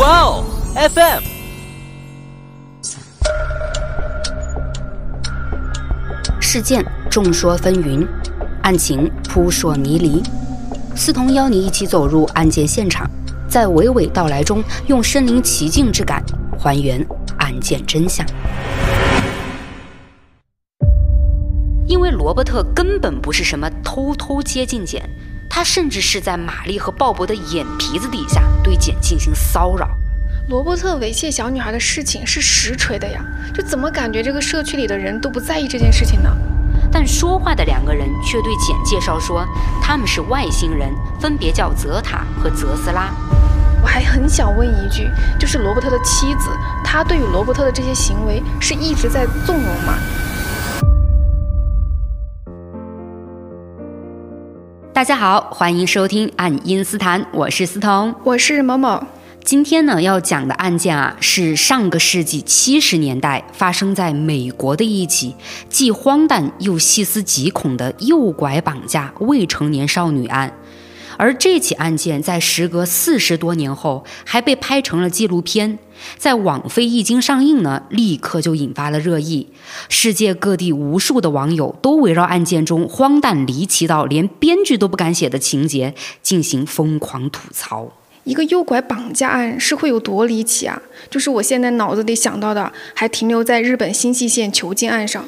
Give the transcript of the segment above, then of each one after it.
哇哦，FM。事件众说纷纭，案情扑朔迷离。思彤邀你一起走入案件现场，在娓娓道来中，用身临其境之感还原案件真相。因为罗伯特根本不是什么偷偷接近简，他甚至是在玛丽和鲍勃的眼皮子底下对简进行骚扰。罗伯特猥亵小女孩的事情是实锤的呀，就怎么感觉这个社区里的人都不在意这件事情呢？但说话的两个人却对简介绍说他们是外星人，分别叫泽塔和泽斯拉。我还很想问一句，就是罗伯特的妻子，她对于罗伯特的这些行为是一直在纵容吗？大家好，欢迎收听《爱因斯坦》，我是思彤，我是某某。今天呢要讲的案件啊，是上个世纪七十年代发生在美国的一起既荒诞又细思极恐的诱拐绑架未成年少女案。而这起案件在时隔四十多年后还被拍成了纪录片，在网飞一经上映呢，立刻就引发了热议。世界各地无数的网友都围绕案件中荒诞离奇到连编剧都不敢写的情节进行疯狂吐槽。一个诱拐绑架案是会有多离奇啊？就是我现在脑子里想到的，还停留在日本新舄县囚禁案上。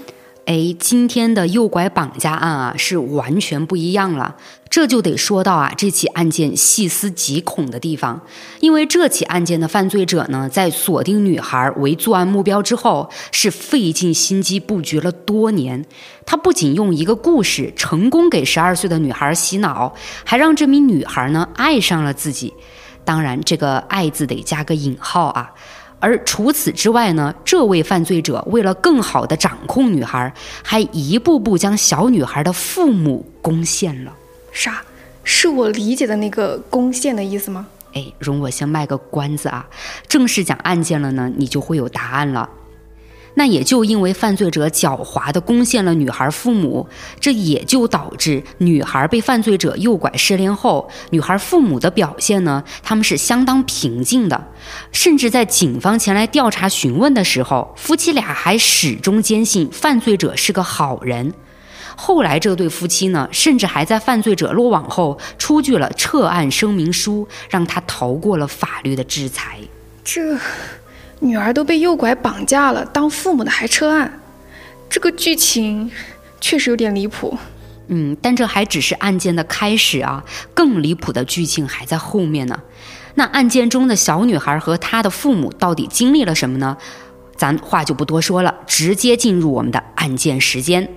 哎，今天的诱拐绑架案啊，是完全不一样了。这就得说到啊，这起案件细思极恐的地方。因为这起案件的犯罪者呢，在锁定女孩为作案目标之后，是费尽心机布局了多年。他不仅用一个故事成功给十二岁的女孩洗脑，还让这名女孩呢爱上了自己。当然，这个“爱”字得加个引号啊。而除此之外呢，这位犯罪者为了更好的掌控女孩，还一步步将小女孩的父母攻陷了。啥？是我理解的那个攻陷的意思吗？哎，容我先卖个关子啊，正式讲案件了呢，你就会有答案了。那也就因为犯罪者狡猾地攻陷了女孩父母，这也就导致女孩被犯罪者诱拐失联后，女孩父母的表现呢，他们是相当平静的，甚至在警方前来调查询问的时候，夫妻俩还始终坚信犯罪者是个好人。后来这对夫妻呢，甚至还在犯罪者落网后出具了撤案声明书，让他逃过了法律的制裁。这。女儿都被诱拐绑架了，当父母的还撤案，这个剧情确实有点离谱。嗯，但这还只是案件的开始啊，更离谱的剧情还在后面呢。那案件中的小女孩和她的父母到底经历了什么呢？咱话就不多说了，直接进入我们的案件时间。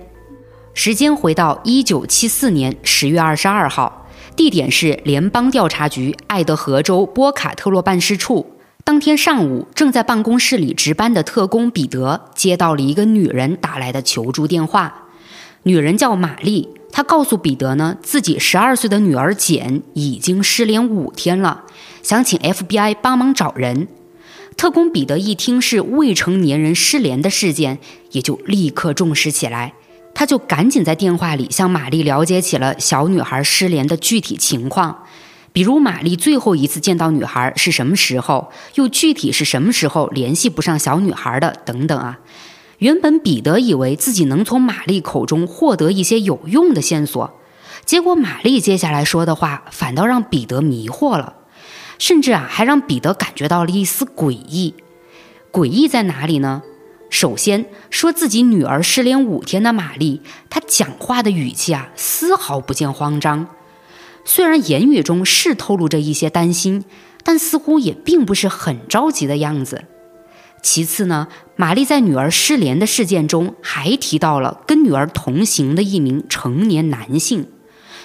时间回到一九七四年十月二十二号，地点是联邦调查局爱德荷州波卡特洛办事处。当天上午，正在办公室里值班的特工彼得接到了一个女人打来的求助电话。女人叫玛丽，她告诉彼得呢，自己十二岁的女儿简已经失联五天了，想请 FBI 帮忙找人。特工彼得一听是未成年人失联的事件，也就立刻重视起来，他就赶紧在电话里向玛丽了解起了小女孩失联的具体情况。比如玛丽最后一次见到女孩是什么时候？又具体是什么时候联系不上小女孩的？等等啊！原本彼得以为自己能从玛丽口中获得一些有用的线索，结果玛丽接下来说的话反倒让彼得迷惑了，甚至啊还让彼得感觉到了一丝诡异。诡异在哪里呢？首先说自己女儿失联五天的玛丽，她讲话的语气啊丝毫不见慌张。虽然言语中是透露着一些担心，但似乎也并不是很着急的样子。其次呢，玛丽在女儿失联的事件中还提到了跟女儿同行的一名成年男性，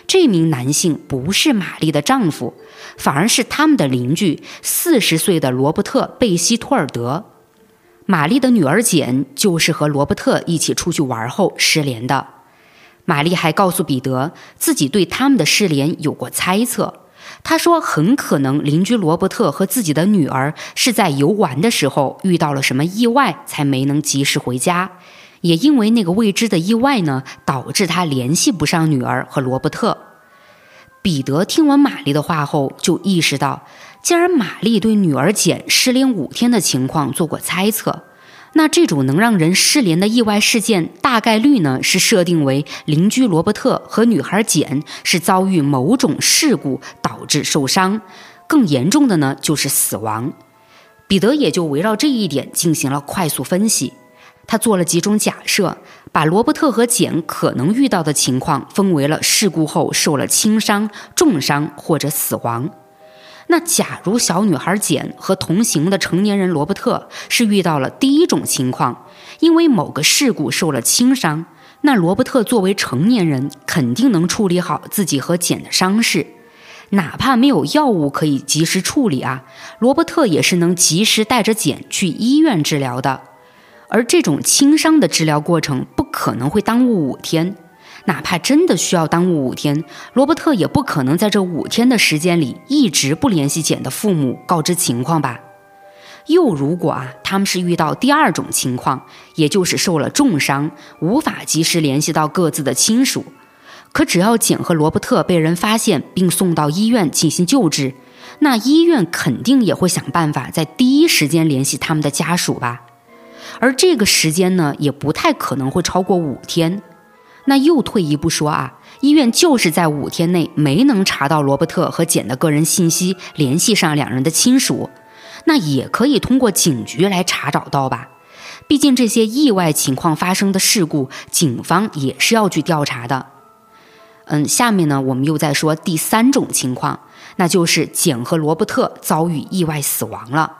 这名男性不是玛丽的丈夫，反而是他们的邻居，四十岁的罗伯特·贝西托尔德。玛丽的女儿简就是和罗伯特一起出去玩后失联的。玛丽还告诉彼得，自己对他们的失联有过猜测。他说，很可能邻居罗伯特和自己的女儿是在游玩的时候遇到了什么意外，才没能及时回家。也因为那个未知的意外呢，导致他联系不上女儿和罗伯特。彼得听完玛丽的话后，就意识到，既然玛丽对女儿简失联五天的情况做过猜测。那这种能让人失联的意外事件，大概率呢是设定为邻居罗伯特和女孩简是遭遇某种事故导致受伤，更严重的呢就是死亡。彼得也就围绕这一点进行了快速分析，他做了几种假设，把罗伯特和简可能遇到的情况分为了事故后受了轻伤、重伤或者死亡。那假如小女孩简和同行的成年人罗伯特是遇到了第一种情况，因为某个事故受了轻伤，那罗伯特作为成年人肯定能处理好自己和简的伤势，哪怕没有药物可以及时处理啊，罗伯特也是能及时带着简去医院治疗的，而这种轻伤的治疗过程不可能会耽误五天。哪怕真的需要耽误五天，罗伯特也不可能在这五天的时间里一直不联系简的父母告知情况吧？又如果啊，他们是遇到第二种情况，也就是受了重伤，无法及时联系到各自的亲属，可只要简和罗伯特被人发现并送到医院进行救治，那医院肯定也会想办法在第一时间联系他们的家属吧？而这个时间呢，也不太可能会超过五天。那又退一步说啊，医院就是在五天内没能查到罗伯特和简的个人信息，联系上两人的亲属，那也可以通过警局来查找到吧？毕竟这些意外情况发生的事故，警方也是要去调查的。嗯，下面呢，我们又在说第三种情况，那就是简和罗伯特遭遇意外死亡了。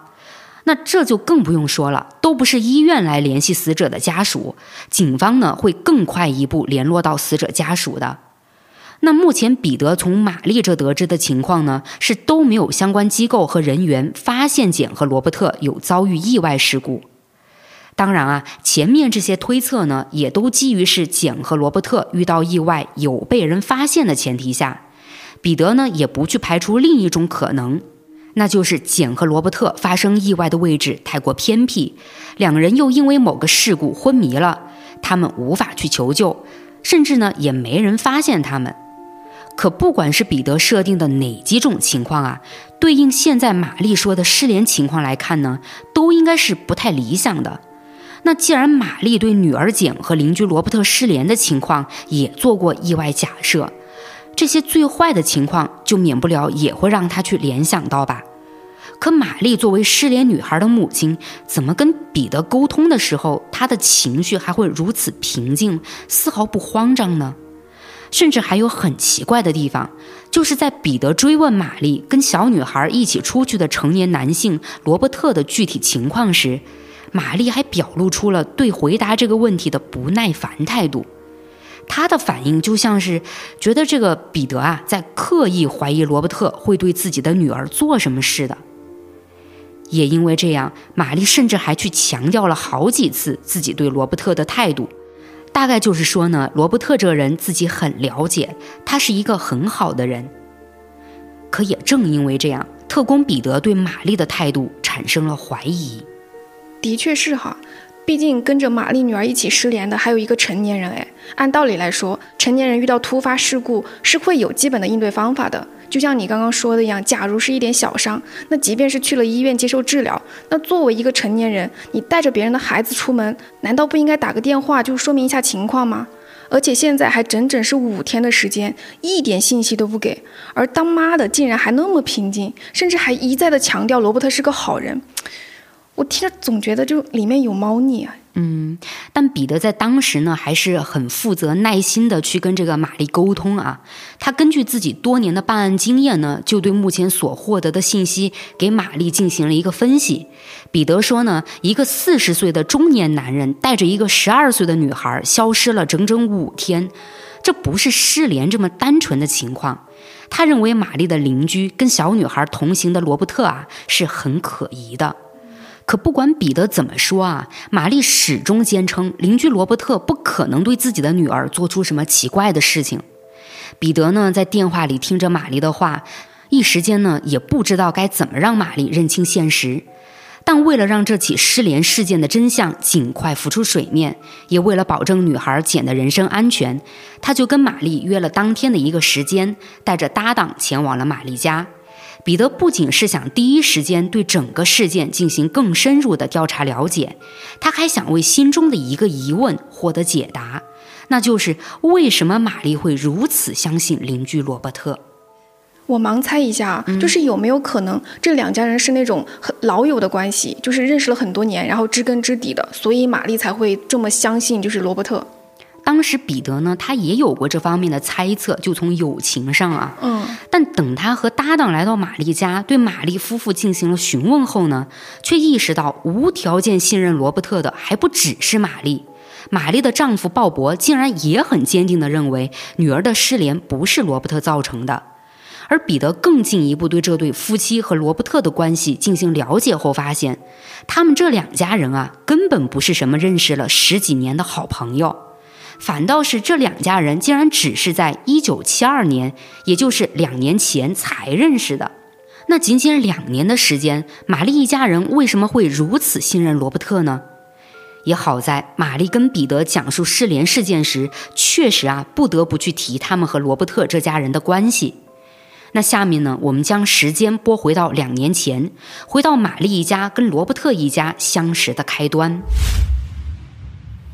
那这就更不用说了，都不是医院来联系死者的家属，警方呢会更快一步联络到死者家属的。那目前彼得从玛丽这得知的情况呢，是都没有相关机构和人员发现简和罗伯特有遭遇意外事故。当然啊，前面这些推测呢，也都基于是简和罗伯特遇到意外有被人发现的前提下，彼得呢也不去排除另一种可能。那就是简和罗伯特发生意外的位置太过偏僻，两人又因为某个事故昏迷了，他们无法去求救，甚至呢也没人发现他们。可不管是彼得设定的哪几种情况啊，对应现在玛丽说的失联情况来看呢，都应该是不太理想的。那既然玛丽对女儿简和邻居罗伯特失联的情况也做过意外假设。这些最坏的情况就免不了也会让他去联想到吧？可玛丽作为失联女孩的母亲，怎么跟彼得沟通的时候，她的情绪还会如此平静，丝毫不慌张呢？甚至还有很奇怪的地方，就是在彼得追问玛丽跟小女孩一起出去的成年男性罗伯特的具体情况时，玛丽还表露出了对回答这个问题的不耐烦态度。他的反应就像是觉得这个彼得啊，在刻意怀疑罗伯特会对自己的女儿做什么似的。也因为这样，玛丽甚至还去强调了好几次自己对罗伯特的态度，大概就是说呢，罗伯特这人自己很了解，他是一个很好的人。可也正因为这样，特工彼得对玛丽的态度产生了怀疑。的确是哈。毕竟跟着玛丽女儿一起失联的还有一个成年人哎，按道理来说，成年人遇到突发事故是会有基本的应对方法的。就像你刚刚说的一样，假如是一点小伤，那即便是去了医院接受治疗，那作为一个成年人，你带着别人的孩子出门，难道不应该打个电话就说明一下情况吗？而且现在还整整是五天的时间，一点信息都不给，而当妈的竟然还那么平静，甚至还一再的强调罗伯特是个好人。我听着总觉得就里面有猫腻啊。嗯，但彼得在当时呢，还是很负责、耐心的去跟这个玛丽沟通啊。他根据自己多年的办案经验呢，就对目前所获得的信息给玛丽进行了一个分析。彼得说呢，一个四十岁的中年男人带着一个十二岁的女孩消失了整整五天，这不是失联这么单纯的情况。他认为玛丽的邻居跟小女孩同行的罗伯特啊，是很可疑的。可不管彼得怎么说啊，玛丽始终坚称邻居罗伯特不可能对自己的女儿做出什么奇怪的事情。彼得呢，在电话里听着玛丽的话，一时间呢也不知道该怎么让玛丽认清现实。但为了让这起失联事件的真相尽快浮出水面，也为了保证女孩简的人身安全，他就跟玛丽约了当天的一个时间，带着搭档前往了玛丽家。彼得不仅是想第一时间对整个事件进行更深入的调查了解，他还想为心中的一个疑问获得解答，那就是为什么玛丽会如此相信邻居罗伯特。我盲猜一下，就是有没有可能这两家人是那种很老友的关系，就是认识了很多年，然后知根知底的，所以玛丽才会这么相信就是罗伯特。当时彼得呢，他也有过这方面的猜测，就从友情上啊，嗯，但等他和搭档来到玛丽家，对玛丽夫妇进行了询问后呢，却意识到无条件信任罗伯特的还不只是玛丽，玛丽的丈夫鲍勃竟然也很坚定地认为女儿的失联不是罗伯特造成的。而彼得更进一步对这对夫妻和罗伯特的关系进行了解后，发现他们这两家人啊，根本不是什么认识了十几年的好朋友，反倒是这两家人竟然只是在一九七二年，也就是两年前才认识的。那仅仅两年的时间，玛丽一家人为什么会如此信任罗伯特呢？也好在玛丽跟彼得讲述失联事件时，确实啊，不得不去提他们和罗伯特这家人的关系。那下面呢，我们将时间拨回到两年前，回到玛丽一家跟罗伯特一家相识的开端。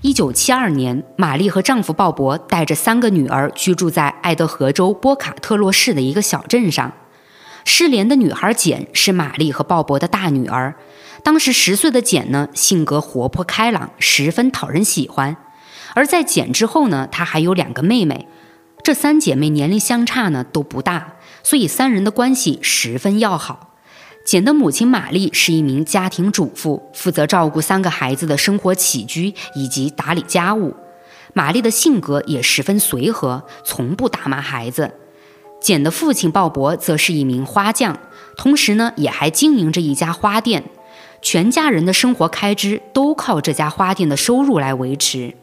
一九七二年，玛丽和丈夫鲍勃带着三个女儿居住在爱德荷州波卡特洛市的一个小镇上。失联的女孩简是玛丽和鲍勃的大女儿。当时十岁的简呢，性格活泼开朗，十分讨人喜欢。而在简之后呢，她还有两个妹妹。这三姐妹年龄相差呢都不大。所以三人的关系十分要好。简的母亲玛丽是一名家庭主妇，负责照顾三个孩子的生活起居以及打理家务。玛丽的性格也十分随和，从不打骂孩子。简的父亲鲍勃则是一名花匠，同时呢也还经营着一家花店，全家人的生活开支都靠这家花店的收入来维持。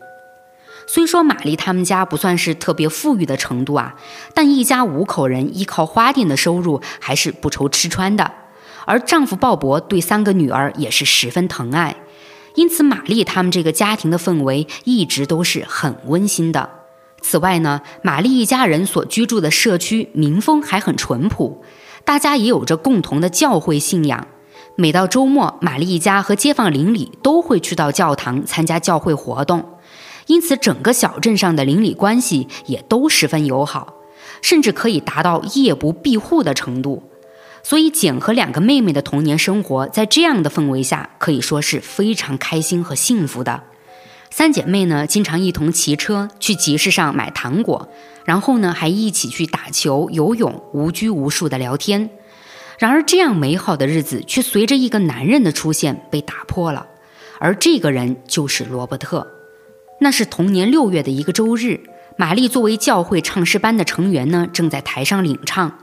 虽说玛丽他们家不算是特别富裕的程度啊，但一家五口人依靠花店的收入还是不愁吃穿的。而丈夫鲍勃对三个女儿也是十分疼爱，因此玛丽他们这个家庭的氛围一直都是很温馨的。此外呢，玛丽一家人所居住的社区民风还很淳朴，大家也有着共同的教会信仰。每到周末，玛丽一家和街坊邻里都会去到教堂参加教会活动。因此，整个小镇上的邻里关系也都十分友好，甚至可以达到夜不闭户的程度。所以，简和两个妹妹的童年生活在这样的氛围下，可以说是非常开心和幸福的。三姐妹呢，经常一同骑车去集市上买糖果，然后呢，还一起去打球、游泳，无拘无束的聊天。然而，这样美好的日子却随着一个男人的出现被打破了，而这个人就是罗伯特。那是同年六月的一个周日，玛丽作为教会唱诗班的成员呢，正在台上领唱。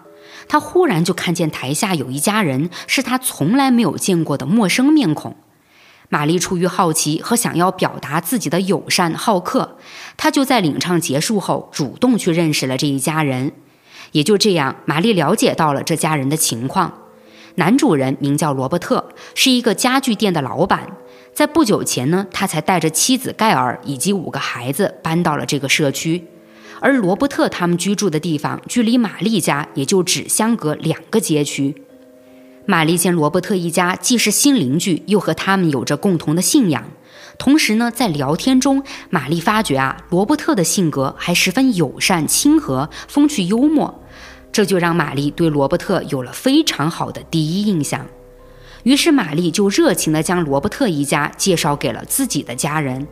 他忽然就看见台下有一家人，是他从来没有见过的陌生面孔。玛丽出于好奇和想要表达自己的友善好客，她就在领唱结束后主动去认识了这一家人。也就这样，玛丽了解到了这家人的情况。男主人名叫罗伯特，是一个家具店的老板。在不久前呢，他才带着妻子盖尔以及五个孩子搬到了这个社区，而罗伯特他们居住的地方距离玛丽家也就只相隔两个街区。玛丽见罗伯特一家既是新邻居，又和他们有着共同的信仰，同时呢，在聊天中，玛丽发觉啊，罗伯特的性格还十分友善亲和，风趣幽默，这就让玛丽对罗伯特有了非常好的第一印象。于是，玛丽就热情地将罗伯特一家介绍给了自己的家人。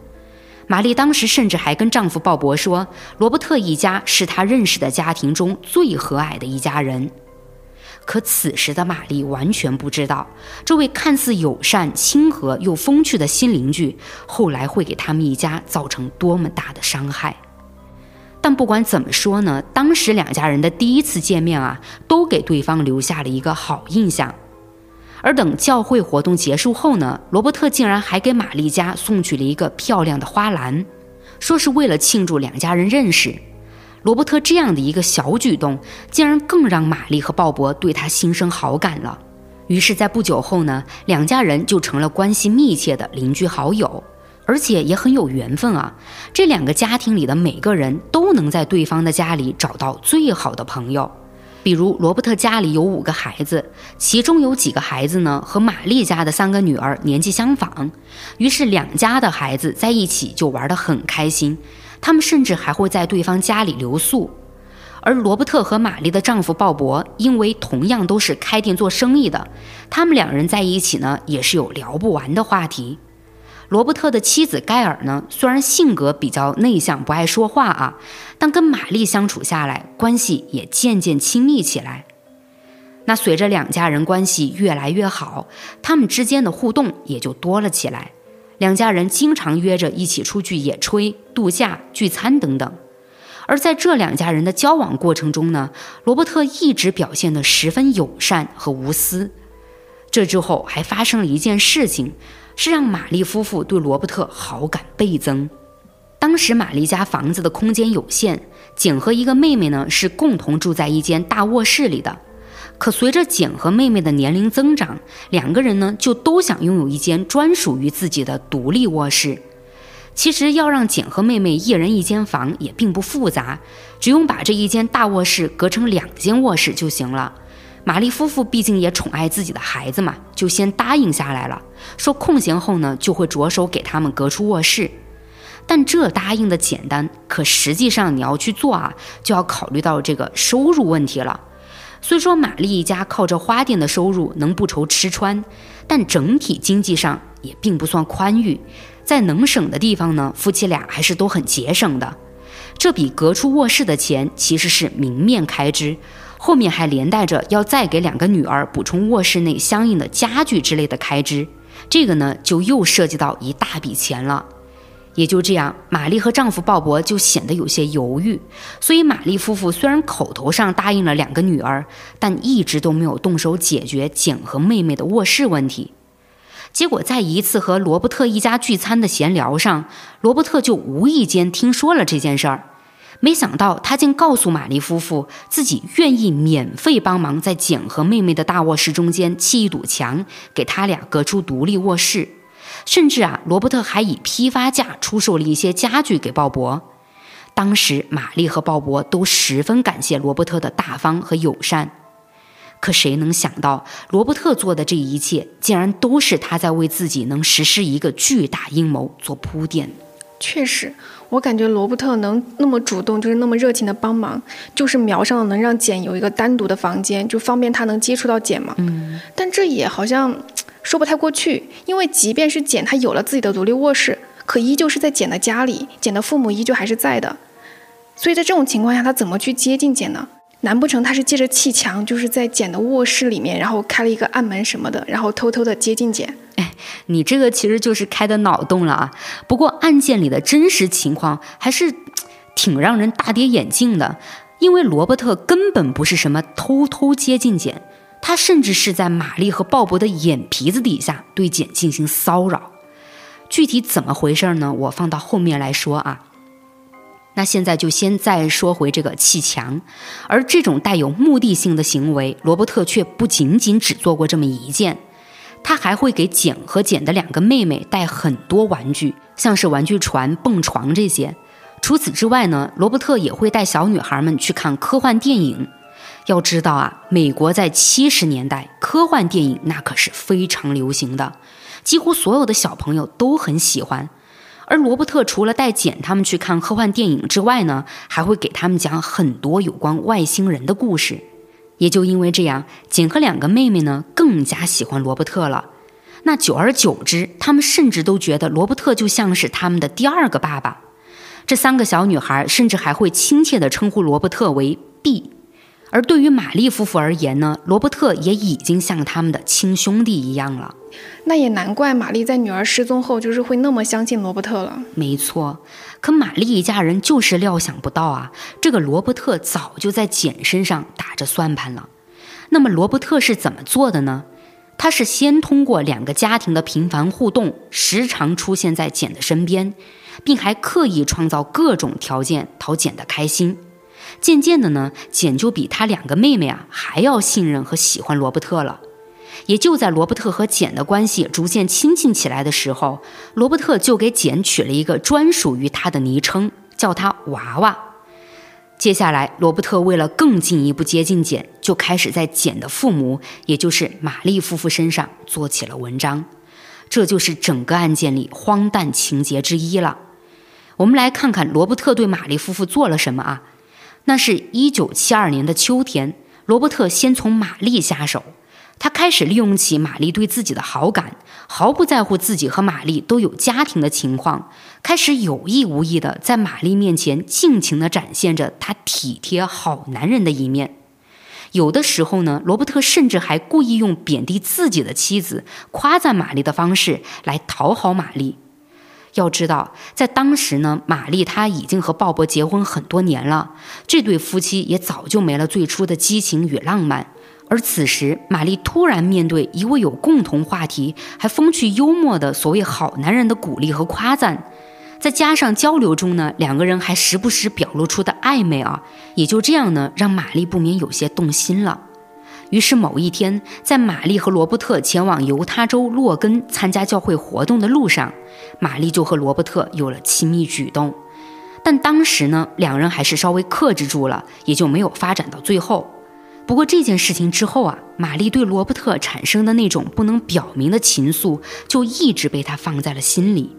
玛丽当时甚至还跟丈夫鲍勃说，罗伯特一家是她认识的家庭中最和蔼的一家人。可此时的玛丽完全不知道，这位看似友善、亲和又风趣的新邻居，后来会给他们一家造成多么大的伤害。但不管怎么说呢，当时两家人的第一次见面啊，都给对方留下了一个好印象。而等教会活动结束后呢，罗伯特竟然还给玛丽家送去了一个漂亮的花篮，说是为了庆祝两家人认识。罗伯特这样的一个小举动，竟然更让玛丽和鲍勃对他心生好感了。于是，在不久后呢，两家人就成了关系密切的邻居好友，而且也很有缘分啊。这两个家庭里的每个人都能在对方的家里找到最好的朋友。比如罗伯特家里有五个孩子，其中有几个孩子呢和玛丽家的三个女儿年纪相仿，于是两家的孩子在一起就玩得很开心。他们甚至还会在对方家里留宿。而罗伯特和玛丽的丈夫鲍勃，因为同样都是开店做生意的，他们两人在一起呢也是有聊不完的话题。罗伯特的妻子盖尔呢，虽然性格比较内向，不爱说话啊，但跟玛丽相处下来，关系也渐渐亲密起来。那随着两家人关系越来越好，他们之间的互动也就多了起来。两家人经常约着一起出去野炊、度假、聚餐等等。而在这两家人的交往过程中呢，罗伯特一直表现得十分友善和无私。这之后还发生了一件事情。是让玛丽夫妇对罗伯特好感倍增。当时玛丽家房子的空间有限，简和一个妹妹呢是共同住在一间大卧室里的。可随着简和妹妹的年龄增长，两个人呢就都想拥有一间专属于自己的独立卧室。其实要让简和妹妹一人一间房也并不复杂，只用把这一间大卧室隔成两间卧室就行了。玛丽夫妇毕竟也宠爱自己的孩子嘛，就先答应下来了。说空闲后呢，就会着手给他们隔出卧室。但这答应的简单，可实际上你要去做啊，就要考虑到这个收入问题了。虽说玛丽一家靠着花店的收入能不愁吃穿，但整体经济上也并不算宽裕。在能省的地方呢，夫妻俩还是都很节省的。这笔隔出卧室的钱其实是明面开支。后面还连带着要再给两个女儿补充卧室内相应的家具之类的开支，这个呢就又涉及到一大笔钱了。也就这样，玛丽和丈夫鲍勃就显得有些犹豫。所以玛丽夫妇虽然口头上答应了两个女儿，但一直都没有动手解决简和妹妹的卧室问题。结果在一次和罗伯特一家聚餐的闲聊上，罗伯特就无意间听说了这件事儿。没想到，他竟告诉玛丽夫妇，自己愿意免费帮忙在简和妹妹的大卧室中间砌一堵墙，给他俩隔出独立卧室。甚至啊，罗伯特还以批发价出售了一些家具给鲍勃。当时，玛丽和鲍勃都十分感谢罗伯特的大方和友善。可谁能想到，罗伯特做的这一切，竟然都是他在为自己能实施一个巨大阴谋做铺垫。确实。我感觉罗伯特能那么主动，就是那么热情的帮忙，就是瞄上了能让简有一个单独的房间，就方便他能接触到简嘛。嗯。但这也好像说不太过去，因为即便是简他有了自己的独立卧室，可依旧是在简的家里，简的父母依旧还是在的。所以在这种情况下，他怎么去接近简呢？难不成他是借着砌墙，就是在简的卧室里面，然后开了一个暗门什么的，然后偷偷的接近简？哎，你这个其实就是开的脑洞了啊！不过案件里的真实情况还是挺让人大跌眼镜的，因为罗伯特根本不是什么偷偷接近简，他甚至是在玛丽和鲍勃的眼皮子底下对简进行骚扰。具体怎么回事呢？我放到后面来说啊。那现在就先再说回这个砌墙，而这种带有目的性的行为，罗伯特却不仅仅只做过这么一件，他还会给简和简的两个妹妹带很多玩具，像是玩具船、蹦床这些。除此之外呢，罗伯特也会带小女孩们去看科幻电影。要知道啊，美国在七十年代，科幻电影那可是非常流行的，几乎所有的小朋友都很喜欢。而罗伯特除了带简他们去看科幻电影之外呢，还会给他们讲很多有关外星人的故事。也就因为这样，简和两个妹妹呢更加喜欢罗伯特了。那久而久之，他们甚至都觉得罗伯特就像是他们的第二个爸爸。这三个小女孩甚至还会亲切地称呼罗伯特为 B。而对于玛丽夫妇而言呢，罗伯特也已经像他们的亲兄弟一样了。那也难怪玛丽在女儿失踪后，就是会那么相信罗伯特了。没错，可玛丽一家人就是料想不到啊，这个罗伯特早就在简身上打着算盘了。那么罗伯特是怎么做的呢？他是先通过两个家庭的频繁互动，时常出现在简的身边，并还刻意创造各种条件讨简的开心。渐渐的呢，简就比他两个妹妹啊还要信任和喜欢罗伯特了。也就在罗伯特和简的关系逐渐亲近起来的时候，罗伯特就给简取了一个专属于他的昵称，叫他娃娃。接下来，罗伯特为了更进一步接近简，就开始在简的父母，也就是玛丽夫妇身上做起了文章。这就是整个案件里荒诞情节之一了。我们来看看罗伯特对玛丽夫妇做了什么啊？那是一九七二年的秋天，罗伯特先从玛丽下手。他开始利用起玛丽对自己的好感，毫不在乎自己和玛丽都有家庭的情况，开始有意无意的在玛丽面前尽情的展现着他体贴好男人的一面。有的时候呢，罗伯特甚至还故意用贬低自己的妻子、夸赞玛丽的方式来讨好玛丽。要知道，在当时呢，玛丽她已经和鲍勃结婚很多年了，这对夫妻也早就没了最初的激情与浪漫。而此时，玛丽突然面对一位有共同话题、还风趣幽默的所谓好男人的鼓励和夸赞，再加上交流中呢，两个人还时不时表露出的暧昧啊，也就这样呢，让玛丽不免有些动心了。于是某一天，在玛丽和罗伯特前往犹他州洛根参加教会活动的路上，玛丽就和罗伯特有了亲密举动。但当时呢，两人还是稍微克制住了，也就没有发展到最后。不过这件事情之后啊，玛丽对罗伯特产生的那种不能表明的情愫，就一直被他放在了心里。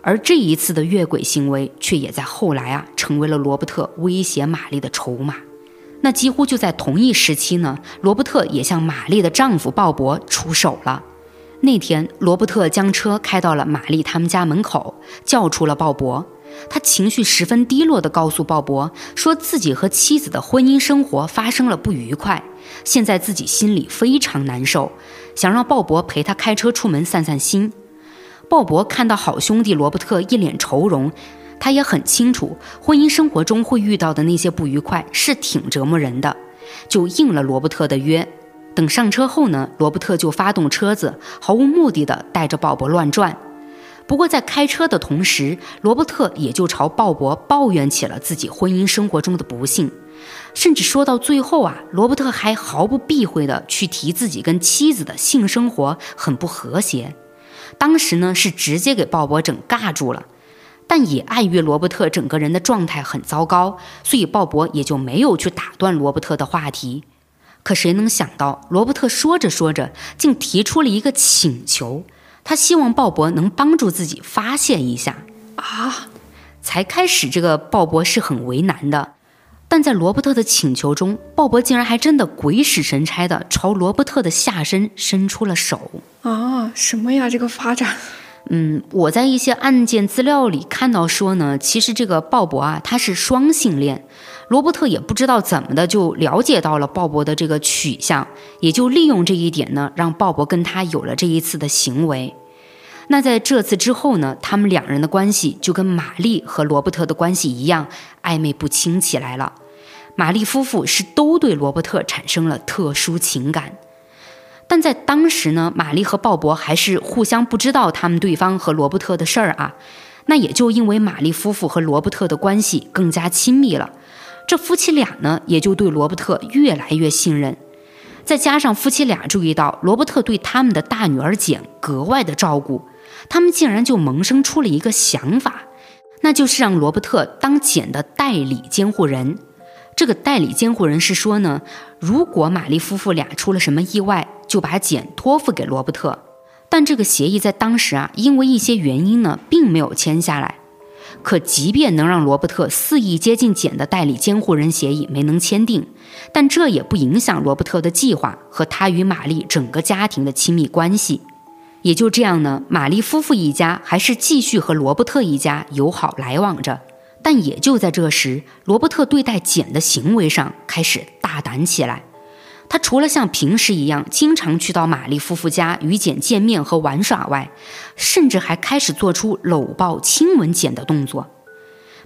而这一次的越轨行为，却也在后来啊，成为了罗伯特威胁玛丽的筹码。那几乎就在同一时期呢，罗伯特也向玛丽的丈夫鲍勃出手了。那天，罗伯特将车开到了玛丽他们家门口，叫出了鲍勃。他情绪十分低落地告诉鲍勃，说自己和妻子的婚姻生活发生了不愉快，现在自己心里非常难受，想让鲍勃陪他开车出门散散心。鲍勃看到好兄弟罗伯特一脸愁容，他也很清楚婚姻生活中会遇到的那些不愉快是挺折磨人的，就应了罗伯特的约。等上车后呢，罗伯特就发动车子，毫无目的的带着鲍勃乱转。不过，在开车的同时，罗伯特也就朝鲍勃抱怨起了自己婚姻生活中的不幸，甚至说到最后啊，罗伯特还毫不避讳地去提自己跟妻子的性生活很不和谐。当时呢，是直接给鲍勃整尬住了。但也碍于罗伯特整个人的状态很糟糕，所以鲍勃也就没有去打断罗伯特的话题。可谁能想到，罗伯特说着说着，竟提出了一个请求。他希望鲍勃能帮助自己发现一下啊！才开始，这个鲍勃是很为难的，但在罗伯特的请求中，鲍勃竟然还真的鬼使神差的朝罗伯特的下身伸出了手啊！什么呀？这个发展？嗯，我在一些案件资料里看到说呢，其实这个鲍勃啊，他是双性恋。罗伯特也不知道怎么的就了解到了鲍勃的这个取向，也就利用这一点呢，让鲍勃跟他有了这一次的行为。那在这次之后呢，他们两人的关系就跟玛丽和罗伯特的关系一样暧昧不清起来了。玛丽夫妇是都对罗伯特产生了特殊情感，但在当时呢，玛丽和鲍勃还是互相不知道他们对方和罗伯特的事儿啊。那也就因为玛丽夫妇和罗伯特的关系更加亲密了。这夫妻俩呢，也就对罗伯特越来越信任。再加上夫妻俩注意到罗伯特对他们的大女儿简格外的照顾，他们竟然就萌生出了一个想法，那就是让罗伯特当简的代理监护人。这个代理监护人是说呢，如果玛丽夫妇俩出了什么意外，就把简托付给罗伯特。但这个协议在当时啊，因为一些原因呢，并没有签下来。可即便能让罗伯特肆意接近简的代理监护人协议没能签订，但这也不影响罗伯特的计划和他与玛丽整个家庭的亲密关系。也就这样呢，玛丽夫妇一家还是继续和罗伯特一家友好来往着。但也就在这时，罗伯特对待简的行为上开始大胆起来。他除了像平时一样经常去到玛丽夫妇家与简见面和玩耍外，甚至还开始做出搂抱、亲吻简的动作。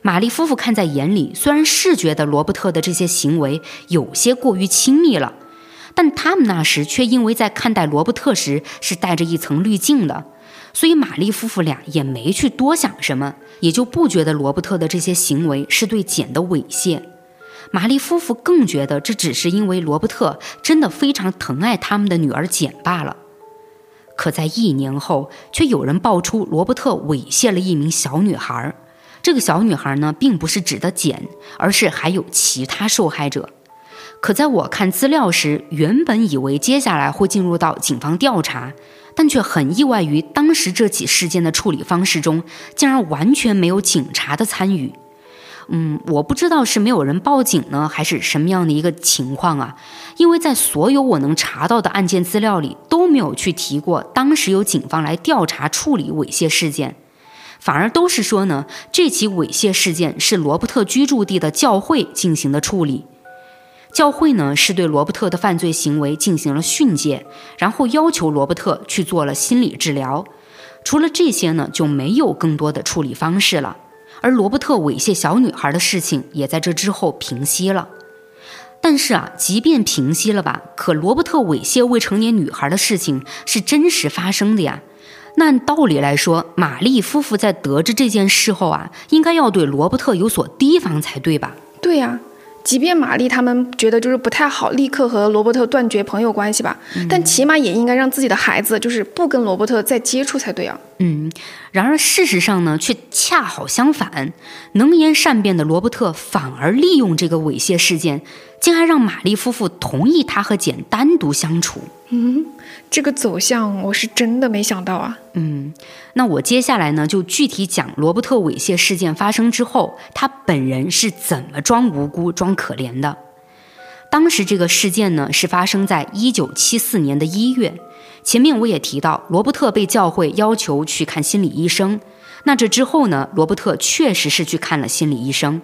玛丽夫妇看在眼里，虽然是觉得罗伯特的这些行为有些过于亲密了，但他们那时却因为在看待罗伯特时是带着一层滤镜的，所以玛丽夫妇俩也没去多想什么，也就不觉得罗伯特的这些行为是对简的猥亵。玛丽夫妇更觉得这只是因为罗伯特真的非常疼爱他们的女儿简罢了。可在一年后，却有人爆出罗伯特猥亵了一名小女孩。这个小女孩呢，并不是指的简，而是还有其他受害者。可在我看资料时，原本以为接下来会进入到警方调查，但却很意外于当时这起事件的处理方式中，竟然完全没有警察的参与。嗯，我不知道是没有人报警呢，还是什么样的一个情况啊？因为在所有我能查到的案件资料里都没有去提过当时有警方来调查处理猥亵事件，反而都是说呢，这起猥亵事件是罗伯特居住地的教会进行的处理。教会呢是对罗伯特的犯罪行为进行了训诫，然后要求罗伯特去做了心理治疗。除了这些呢，就没有更多的处理方式了。而罗伯特猥亵小女孩的事情也在这之后平息了，但是啊，即便平息了吧，可罗伯特猥亵未成年女孩的事情是真实发生的呀。按道理来说，玛丽夫妇在得知这件事后啊，应该要对罗伯特有所提防才对吧？对呀。即便玛丽他们觉得就是不太好，立刻和罗伯特断绝朋友关系吧，但起码也应该让自己的孩子就是不跟罗伯特再接触才对啊。嗯，然而事实上呢，却恰好相反，能言善辩的罗伯特反而利用这个猥亵事件，竟还让玛丽夫妇同意他和简单独相处。嗯。这个走向我是真的没想到啊！嗯，那我接下来呢就具体讲罗伯特猥亵事件发生之后，他本人是怎么装无辜、装可怜的。当时这个事件呢是发生在一九七四年的一月，前面我也提到，罗伯特被教会要求去看心理医生。那这之后呢，罗伯特确实是去看了心理医生。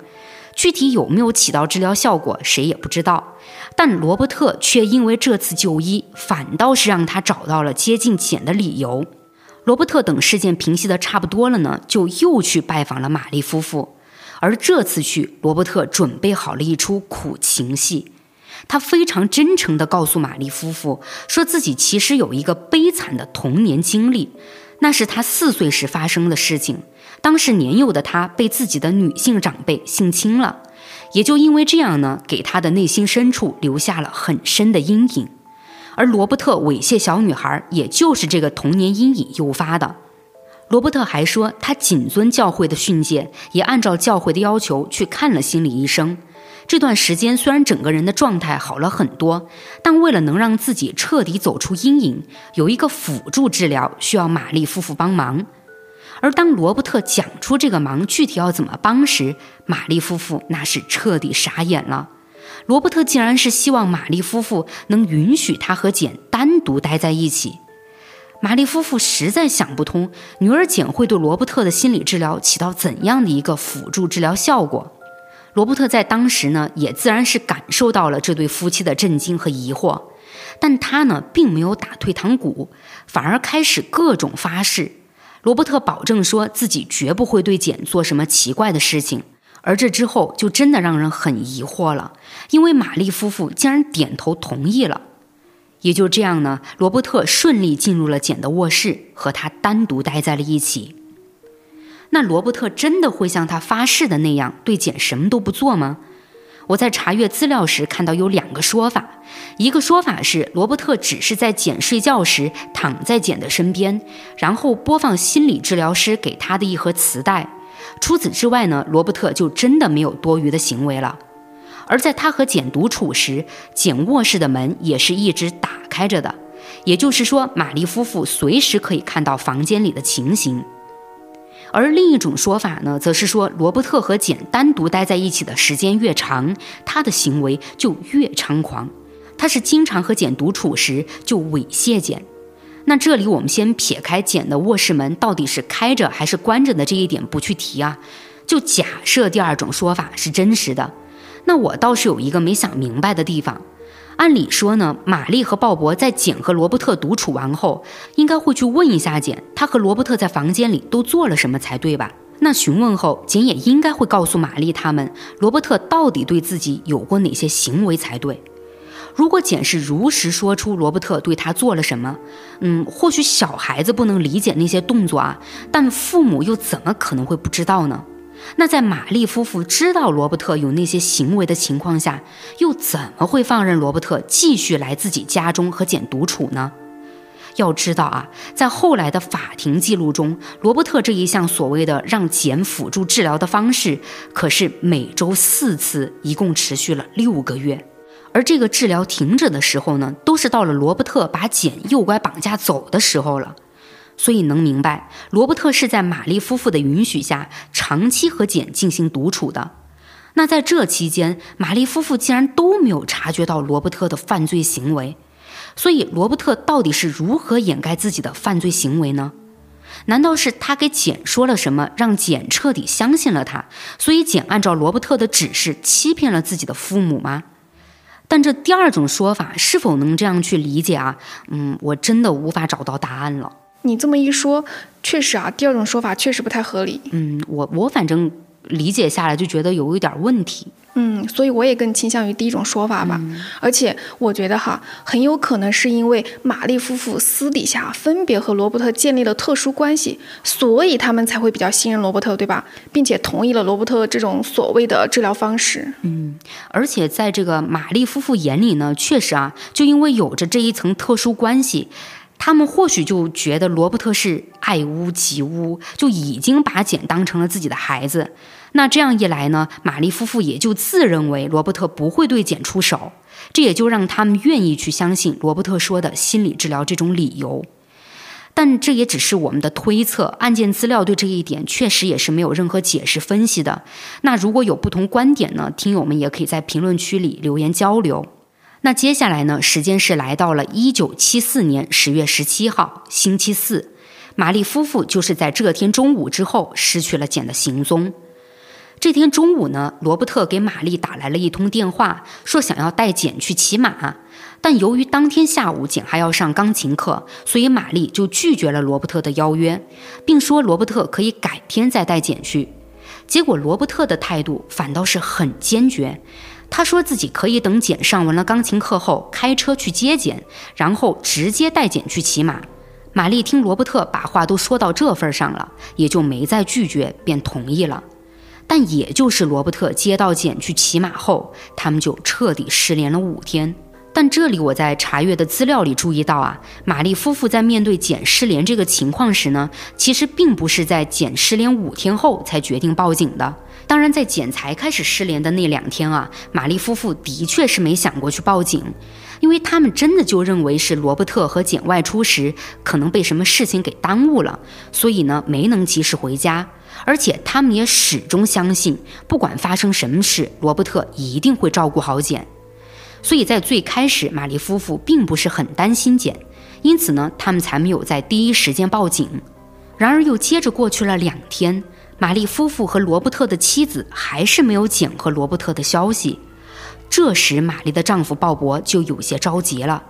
具体有没有起到治疗效果，谁也不知道。但罗伯特却因为这次就医，反倒是让他找到了接近简的理由。罗伯特等事件平息的差不多了呢，就又去拜访了玛丽夫妇。而这次去，罗伯特准备好了一出苦情戏。他非常真诚地告诉玛丽夫妇，说自己其实有一个悲惨的童年经历，那是他四岁时发生的事情。当时年幼的他被自己的女性长辈性侵了，也就因为这样呢，给他的内心深处留下了很深的阴影。而罗伯特猥亵小女孩，也就是这个童年阴影诱发的。罗伯特还说，他谨遵教会的训诫，也按照教会的要求去看了心理医生。这段时间虽然整个人的状态好了很多，但为了能让自己彻底走出阴影，有一个辅助治疗需要玛丽夫妇帮忙。而当罗伯特讲出这个忙具体要怎么帮时，玛丽夫妇那是彻底傻眼了。罗伯特竟然是希望玛丽夫妇能允许他和简单独待在一起。玛丽夫妇实在想不通，女儿简会对罗伯特的心理治疗起到怎样的一个辅助治疗效果。罗伯特在当时呢，也自然是感受到了这对夫妻的震惊和疑惑，但他呢，并没有打退堂鼓，反而开始各种发誓。罗伯特保证说自己绝不会对简做什么奇怪的事情，而这之后就真的让人很疑惑了，因为玛丽夫妇竟然点头同意了。也就这样呢，罗伯特顺利进入了简的卧室，和他单独待在了一起。那罗伯特真的会像他发誓的那样对简什么都不做吗？我在查阅资料时看到有两个说法，一个说法是罗伯特只是在简睡觉时躺在简的身边，然后播放心理治疗师给他的一盒磁带。除此之外呢，罗伯特就真的没有多余的行为了。而在他和简独处时，简卧室的门也是一直打开着的，也就是说，玛丽夫妇随时可以看到房间里的情形。而另一种说法呢，则是说罗伯特和简单独待在一起的时间越长，他的行为就越猖狂。他是经常和简独处时就猥亵简。那这里我们先撇开简的卧室门到底是开着还是关着的这一点不去提啊，就假设第二种说法是真实的，那我倒是有一个没想明白的地方。按理说呢，玛丽和鲍勃在简和罗伯特独处完后，应该会去问一下简，他和罗伯特在房间里都做了什么才对吧？那询问后，简也应该会告诉玛丽他们，罗伯特到底对自己有过哪些行为才对。如果简是如实说出罗伯特对他做了什么，嗯，或许小孩子不能理解那些动作啊，但父母又怎么可能会不知道呢？那在玛丽夫妇知道罗伯特有那些行为的情况下，又怎么会放任罗伯特继续来自己家中和简独处呢？要知道啊，在后来的法庭记录中，罗伯特这一项所谓的让简辅助治疗的方式，可是每周四次，一共持续了六个月。而这个治疗停止的时候呢，都是到了罗伯特把简诱拐绑架走的时候了。所以能明白，罗伯特是在玛丽夫妇的允许下，长期和简进行独处的。那在这期间，玛丽夫妇竟然都没有察觉到罗伯特的犯罪行为。所以，罗伯特到底是如何掩盖自己的犯罪行为呢？难道是他给简说了什么，让简彻底相信了他？所以，简按照罗伯特的指示欺骗了自己的父母吗？但这第二种说法是否能这样去理解啊？嗯，我真的无法找到答案了。你这么一说，确实啊，第二种说法确实不太合理。嗯，我我反正理解下来就觉得有一点问题。嗯，所以我也更倾向于第一种说法吧。而且我觉得哈，很有可能是因为玛丽夫妇私底下分别和罗伯特建立了特殊关系，所以他们才会比较信任罗伯特，对吧？并且同意了罗伯特这种所谓的治疗方式。嗯，而且在这个玛丽夫妇眼里呢，确实啊，就因为有着这一层特殊关系。他们或许就觉得罗伯特是爱屋及乌，就已经把简当成了自己的孩子。那这样一来呢，玛丽夫妇也就自认为罗伯特不会对简出手，这也就让他们愿意去相信罗伯特说的心理治疗这种理由。但这也只是我们的推测，案件资料对这一点确实也是没有任何解释分析的。那如果有不同观点呢，听友们也可以在评论区里留言交流。那接下来呢？时间是来到了一九七四年十月十七号，星期四。玛丽夫妇就是在这天中午之后失去了简的行踪。这天中午呢，罗伯特给玛丽打来了一通电话，说想要带简去骑马。但由于当天下午简还要上钢琴课，所以玛丽就拒绝了罗伯特的邀约，并说罗伯特可以改天再带简去。结果罗伯特的态度反倒是很坚决。他说自己可以等简上完了钢琴课后开车去接简，然后直接带简去骑马。玛丽听罗伯特把话都说到这份上了，也就没再拒绝，便同意了。但也就是罗伯特接到简去骑马后，他们就彻底失联了五天。但这里我在查阅的资料里注意到啊，玛丽夫妇在面对简失联这个情况时呢，其实并不是在简失联五天后才决定报警的。当然，在简才开始失联的那两天啊，玛丽夫妇的确是没想过去报警，因为他们真的就认为是罗伯特和简外出时可能被什么事情给耽误了，所以呢没能及时回家。而且他们也始终相信，不管发生什么事，罗伯特一定会照顾好简。所以在最开始，玛丽夫妇并不是很担心简，因此呢，他们才没有在第一时间报警。然而又接着过去了两天，玛丽夫妇和罗伯特的妻子还是没有简和罗伯特的消息。这时，玛丽的丈夫鲍勃就有些着急了，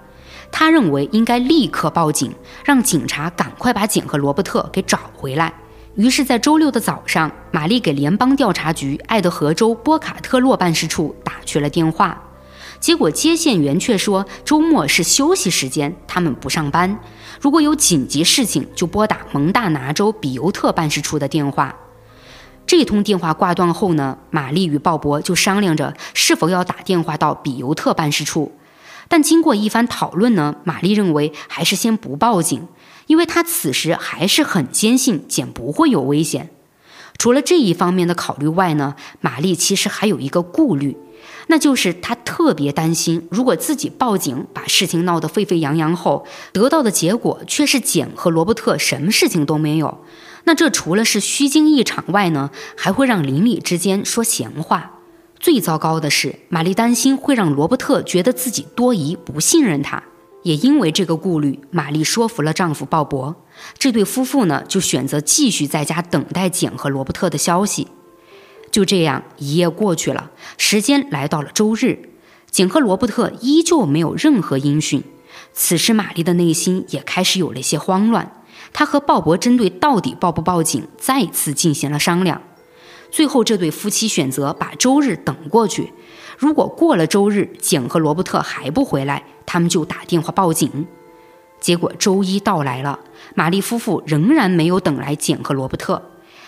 他认为应该立刻报警，让警察赶快把简和罗伯特给找回来。于是，在周六的早上，玛丽给联邦调查局爱德荷州波卡特洛办事处打去了电话。结果接线员却说周末是休息时间，他们不上班。如果有紧急事情，就拨打蒙大拿州比尤特办事处的电话。这通电话挂断后呢，玛丽与鲍勃就商量着是否要打电话到比尤特办事处。但经过一番讨论呢，玛丽认为还是先不报警，因为她此时还是很坚信简不会有危险。除了这一方面的考虑外呢，玛丽其实还有一个顾虑。那就是她特别担心，如果自己报警把事情闹得沸沸扬扬后，得到的结果却是简和罗伯特什么事情都没有，那这除了是虚惊一场外呢，还会让邻里之间说闲话。最糟糕的是，玛丽担心会让罗伯特觉得自己多疑、不信任他。也因为这个顾虑，玛丽说服了丈夫鲍勃，这对夫妇呢就选择继续在家等待简和罗伯特的消息。就这样，一夜过去了，时间来到了周日，简和罗伯特依旧没有任何音讯。此时，玛丽的内心也开始有了一些慌乱。他和鲍勃针对到底报不报警，再次进行了商量。最后，这对夫妻选择把周日等过去。如果过了周日，简和罗伯特还不回来，他们就打电话报警。结果，周一到来了，玛丽夫妇仍然没有等来简和罗伯特。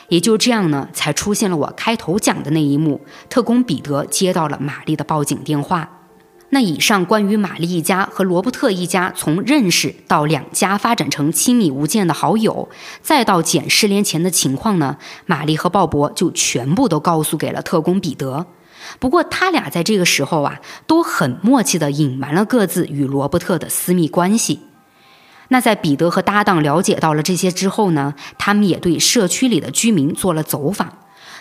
也就这样呢，才出现了我开头讲的那一幕：特工彼得接到了玛丽的报警电话。那以上关于玛丽一家和罗伯特一家从认识到两家发展成亲密无间的好友，再到简失联前的情况呢，玛丽和鲍勃就全部都告诉给了特工彼得。不过他俩在这个时候啊，都很默契地隐瞒了各自与罗伯特的私密关系。那在彼得和搭档了解到了这些之后呢，他们也对社区里的居民做了走访，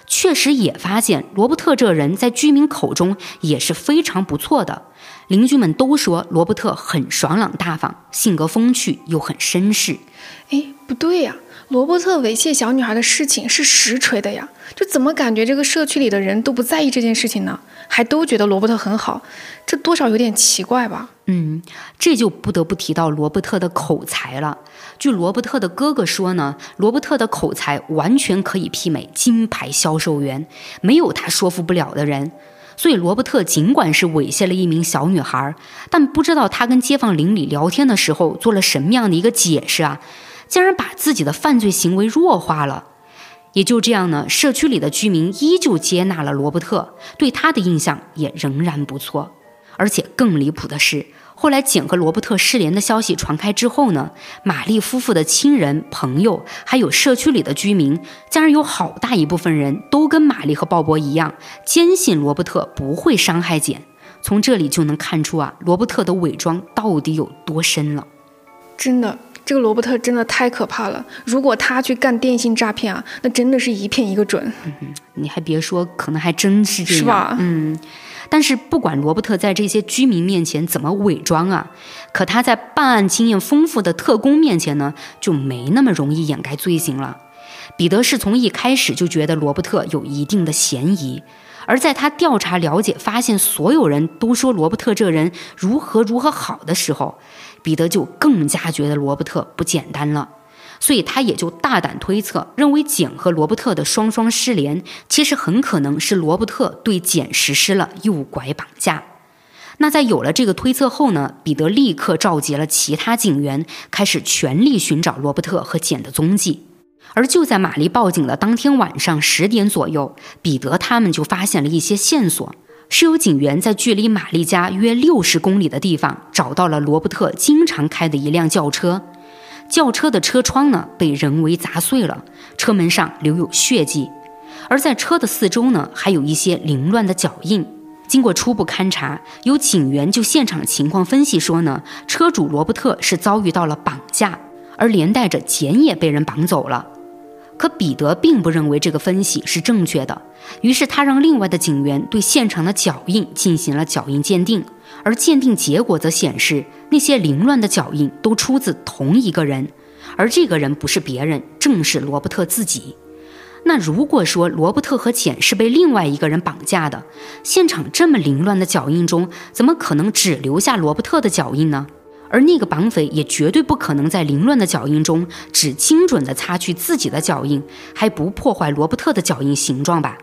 确实也发现罗伯特这人在居民口中也是非常不错的。邻居们都说罗伯特很爽朗大方，性格风趣又很绅士。哎，不对呀。罗伯特猥亵小女孩的事情是实锤的呀，就怎么感觉这个社区里的人都不在意这件事情呢？还都觉得罗伯特很好，这多少有点奇怪吧？嗯，这就不得不提到罗伯特的口才了。据罗伯特的哥哥说呢，罗伯特的口才完全可以媲美金牌销售员，没有他说服不了的人。所以罗伯特尽管是猥亵了一名小女孩，但不知道他跟街坊邻里聊天的时候做了什么样的一个解释啊？竟然把自己的犯罪行为弱化了，也就这样呢，社区里的居民依旧接纳了罗伯特，对他的印象也仍然不错。而且更离谱的是，后来简和罗伯特失联的消息传开之后呢，玛丽夫妇的亲人、朋友，还有社区里的居民，竟然有好大一部分人都跟玛丽和鲍勃一样，坚信罗伯特不会伤害简。从这里就能看出啊，罗伯特的伪装到底有多深了。真的。这个罗伯特真的太可怕了！如果他去干电信诈骗啊，那真的是一骗一个准。嗯，你还别说，可能还真是这样。是吧？嗯。但是不管罗伯特在这些居民面前怎么伪装啊，可他在办案经验丰富的特工面前呢，就没那么容易掩盖罪行了。彼得是从一开始就觉得罗伯特有一定的嫌疑，而在他调查了解发现所有人都说罗伯特这人如何如何好的时候。彼得就更加觉得罗伯特不简单了，所以他也就大胆推测，认为简和罗伯特的双双失联，其实很可能是罗伯特对简实施了诱拐绑架。那在有了这个推测后呢，彼得立刻召集了其他警员，开始全力寻找罗伯特和简的踪迹。而就在玛丽报警的当天晚上十点左右，彼得他们就发现了一些线索。是有警员在距离玛丽家约六十公里的地方找到了罗伯特经常开的一辆轿车，轿车的车窗呢被人为砸碎了，车门上留有血迹，而在车的四周呢还有一些凌乱的脚印。经过初步勘查，有警员就现场情况分析说呢，车主罗伯特是遭遇到了绑架，而连带着简也被人绑走了。可彼得并不认为这个分析是正确的，于是他让另外的警员对现场的脚印进行了脚印鉴定，而鉴定结果则显示那些凌乱的脚印都出自同一个人，而这个人不是别人，正是罗伯特自己。那如果说罗伯特和简是被另外一个人绑架的，现场这么凌乱的脚印中，怎么可能只留下罗伯特的脚印呢？而那个绑匪也绝对不可能在凌乱的脚印中只精准地擦去自己的脚印，还不破坏罗伯特的脚印形状吧？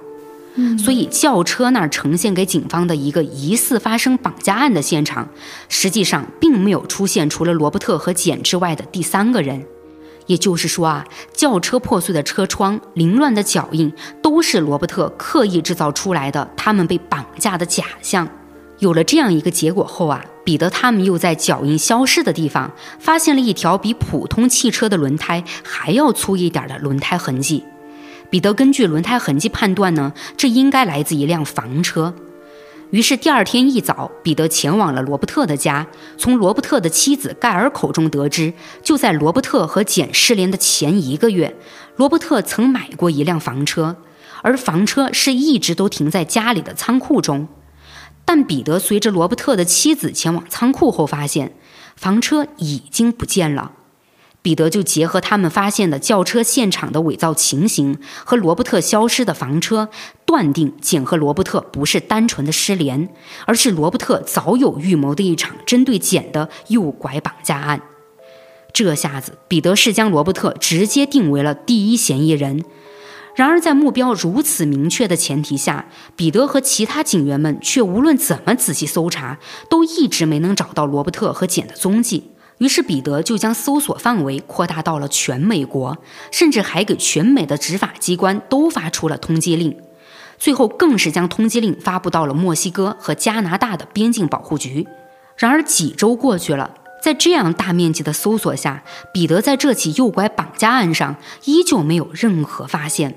所以轿车那儿呈现给警方的一个疑似发生绑架案的现场，实际上并没有出现除了罗伯特和简之外的第三个人。也就是说啊，轿车破碎的车窗、凌乱的脚印，都是罗伯特刻意制造出来的，他们被绑架的假象。有了这样一个结果后啊，彼得他们又在脚印消失的地方发现了一条比普通汽车的轮胎还要粗一点的轮胎痕迹。彼得根据轮胎痕迹判断呢，这应该来自一辆房车。于是第二天一早，彼得前往了罗伯特的家，从罗伯特的妻子盖尔口中得知，就在罗伯特和简失联的前一个月，罗伯特曾买过一辆房车，而房车是一直都停在家里的仓库中。但彼得随着罗伯特的妻子前往仓库后，发现房车已经不见了。彼得就结合他们发现的轿车现场的伪造情形和罗伯特消失的房车，断定简和罗伯特不是单纯的失联，而是罗伯特早有预谋的一场针对简的诱拐绑架案。这下子，彼得是将罗伯特直接定为了第一嫌疑人。然而，在目标如此明确的前提下，彼得和其他警员们却无论怎么仔细搜查，都一直没能找到罗伯特和简的踪迹。于是彼得就将搜索范围扩大到了全美国，甚至还给全美的执法机关都发出了通缉令。最后更是将通缉令发布到了墨西哥和加拿大的边境保护局。然而几周过去了，在这样大面积的搜索下，彼得在这起诱拐绑架案上依旧没有任何发现。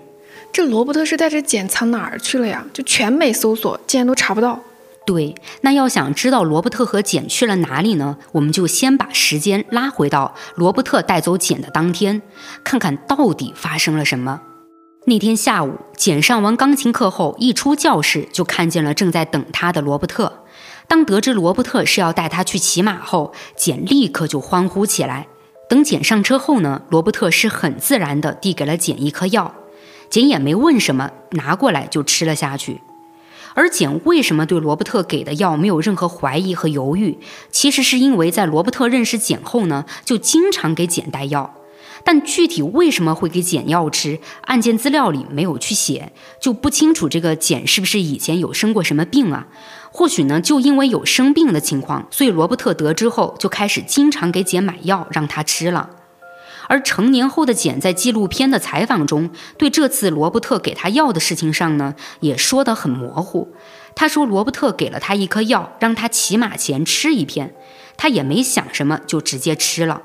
这罗伯特是带着茧藏哪儿去了呀？就全美搜索，竟然都查不到。对，那要想知道罗伯特和简去了哪里呢？我们就先把时间拉回到罗伯特带走简的当天，看看到底发生了什么。那天下午，简上完钢琴课后，一出教室就看见了正在等他的罗伯特。当得知罗伯特是要带他去骑马后，简立刻就欢呼起来。等简上车后呢，罗伯特是很自然地递给了简一颗药，简也没问什么，拿过来就吃了下去。而简为什么对罗伯特给的药没有任何怀疑和犹豫？其实是因为在罗伯特认识简后呢，就经常给简带药。但具体为什么会给简药吃，案件资料里没有去写，就不清楚这个简是不是以前有生过什么病啊？或许呢，就因为有生病的情况，所以罗伯特得知后就开始经常给简买药让他吃了。而成年后的简在纪录片的采访中，对这次罗伯特给他药的事情上呢，也说得很模糊。他说罗伯特给了他一颗药，让他骑马前吃一片，他也没想什么就直接吃了。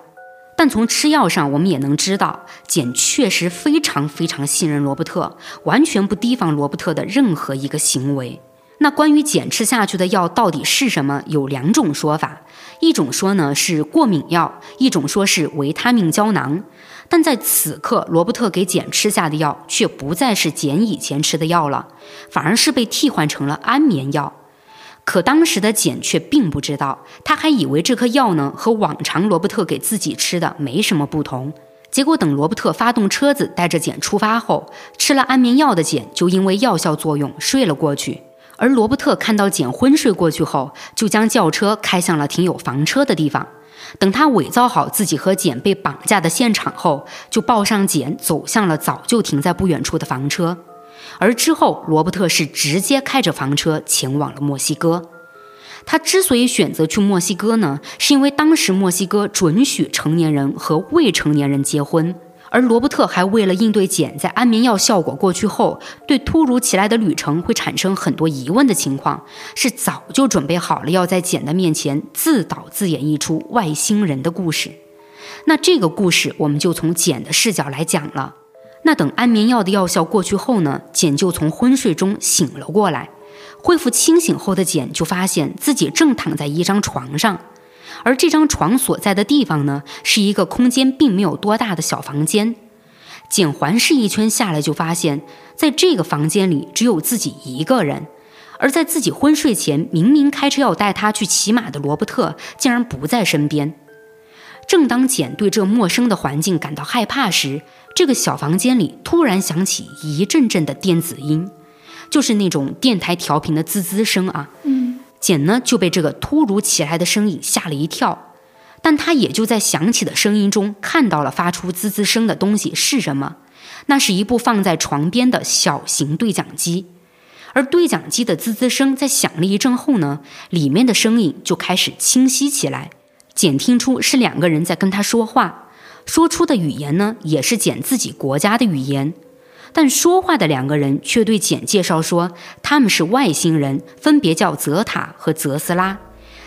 但从吃药上，我们也能知道，简确实非常非常信任罗伯特，完全不提防罗伯特的任何一个行为。那关于减吃下去的药到底是什么？有两种说法，一种说呢是过敏药，一种说是维他命胶囊。但在此刻，罗伯特给简吃下的药却不再是简以前吃的药了，反而是被替换成了安眠药。可当时的简却并不知道，他还以为这颗药呢和往常罗伯特给自己吃的没什么不同。结果等罗伯特发动车子带着简出发后，吃了安眠药的简就因为药效作用睡了过去。而罗伯特看到简昏睡过去后，就将轿车开向了停有房车的地方。等他伪造好自己和简被绑架的现场后，就抱上简走向了早就停在不远处的房车。而之后，罗伯特是直接开着房车前往了墨西哥。他之所以选择去墨西哥呢，是因为当时墨西哥准许成年人和未成年人结婚。而罗伯特还为了应对简在安眠药效果过去后对突如其来的旅程会产生很多疑问的情况，是早就准备好了要在简的面前自导自演一出外星人的故事。那这个故事我们就从简的视角来讲了。那等安眠药的药效过去后呢，简就从昏睡中醒了过来，恢复清醒后的简就发现自己正躺在一张床上。而这张床所在的地方呢，是一个空间并没有多大的小房间。简环视一圈下来，就发现在这个房间里只有自己一个人。而在自己昏睡前，明明开车要带他去骑马的罗伯特，竟然不在身边。正当简对这陌生的环境感到害怕时，这个小房间里突然响起一阵阵的电子音，就是那种电台调频的滋滋声啊。简呢就被这个突如其来的声音吓了一跳，但他也就在响起的声音中看到了发出滋滋声的东西是什么，那是一部放在床边的小型对讲机，而对讲机的滋滋声在响了一阵后呢，里面的声音就开始清晰起来，简听出是两个人在跟他说话，说出的语言呢也是简自己国家的语言。但说话的两个人却对简介绍说，他们是外星人，分别叫泽塔和泽斯拉，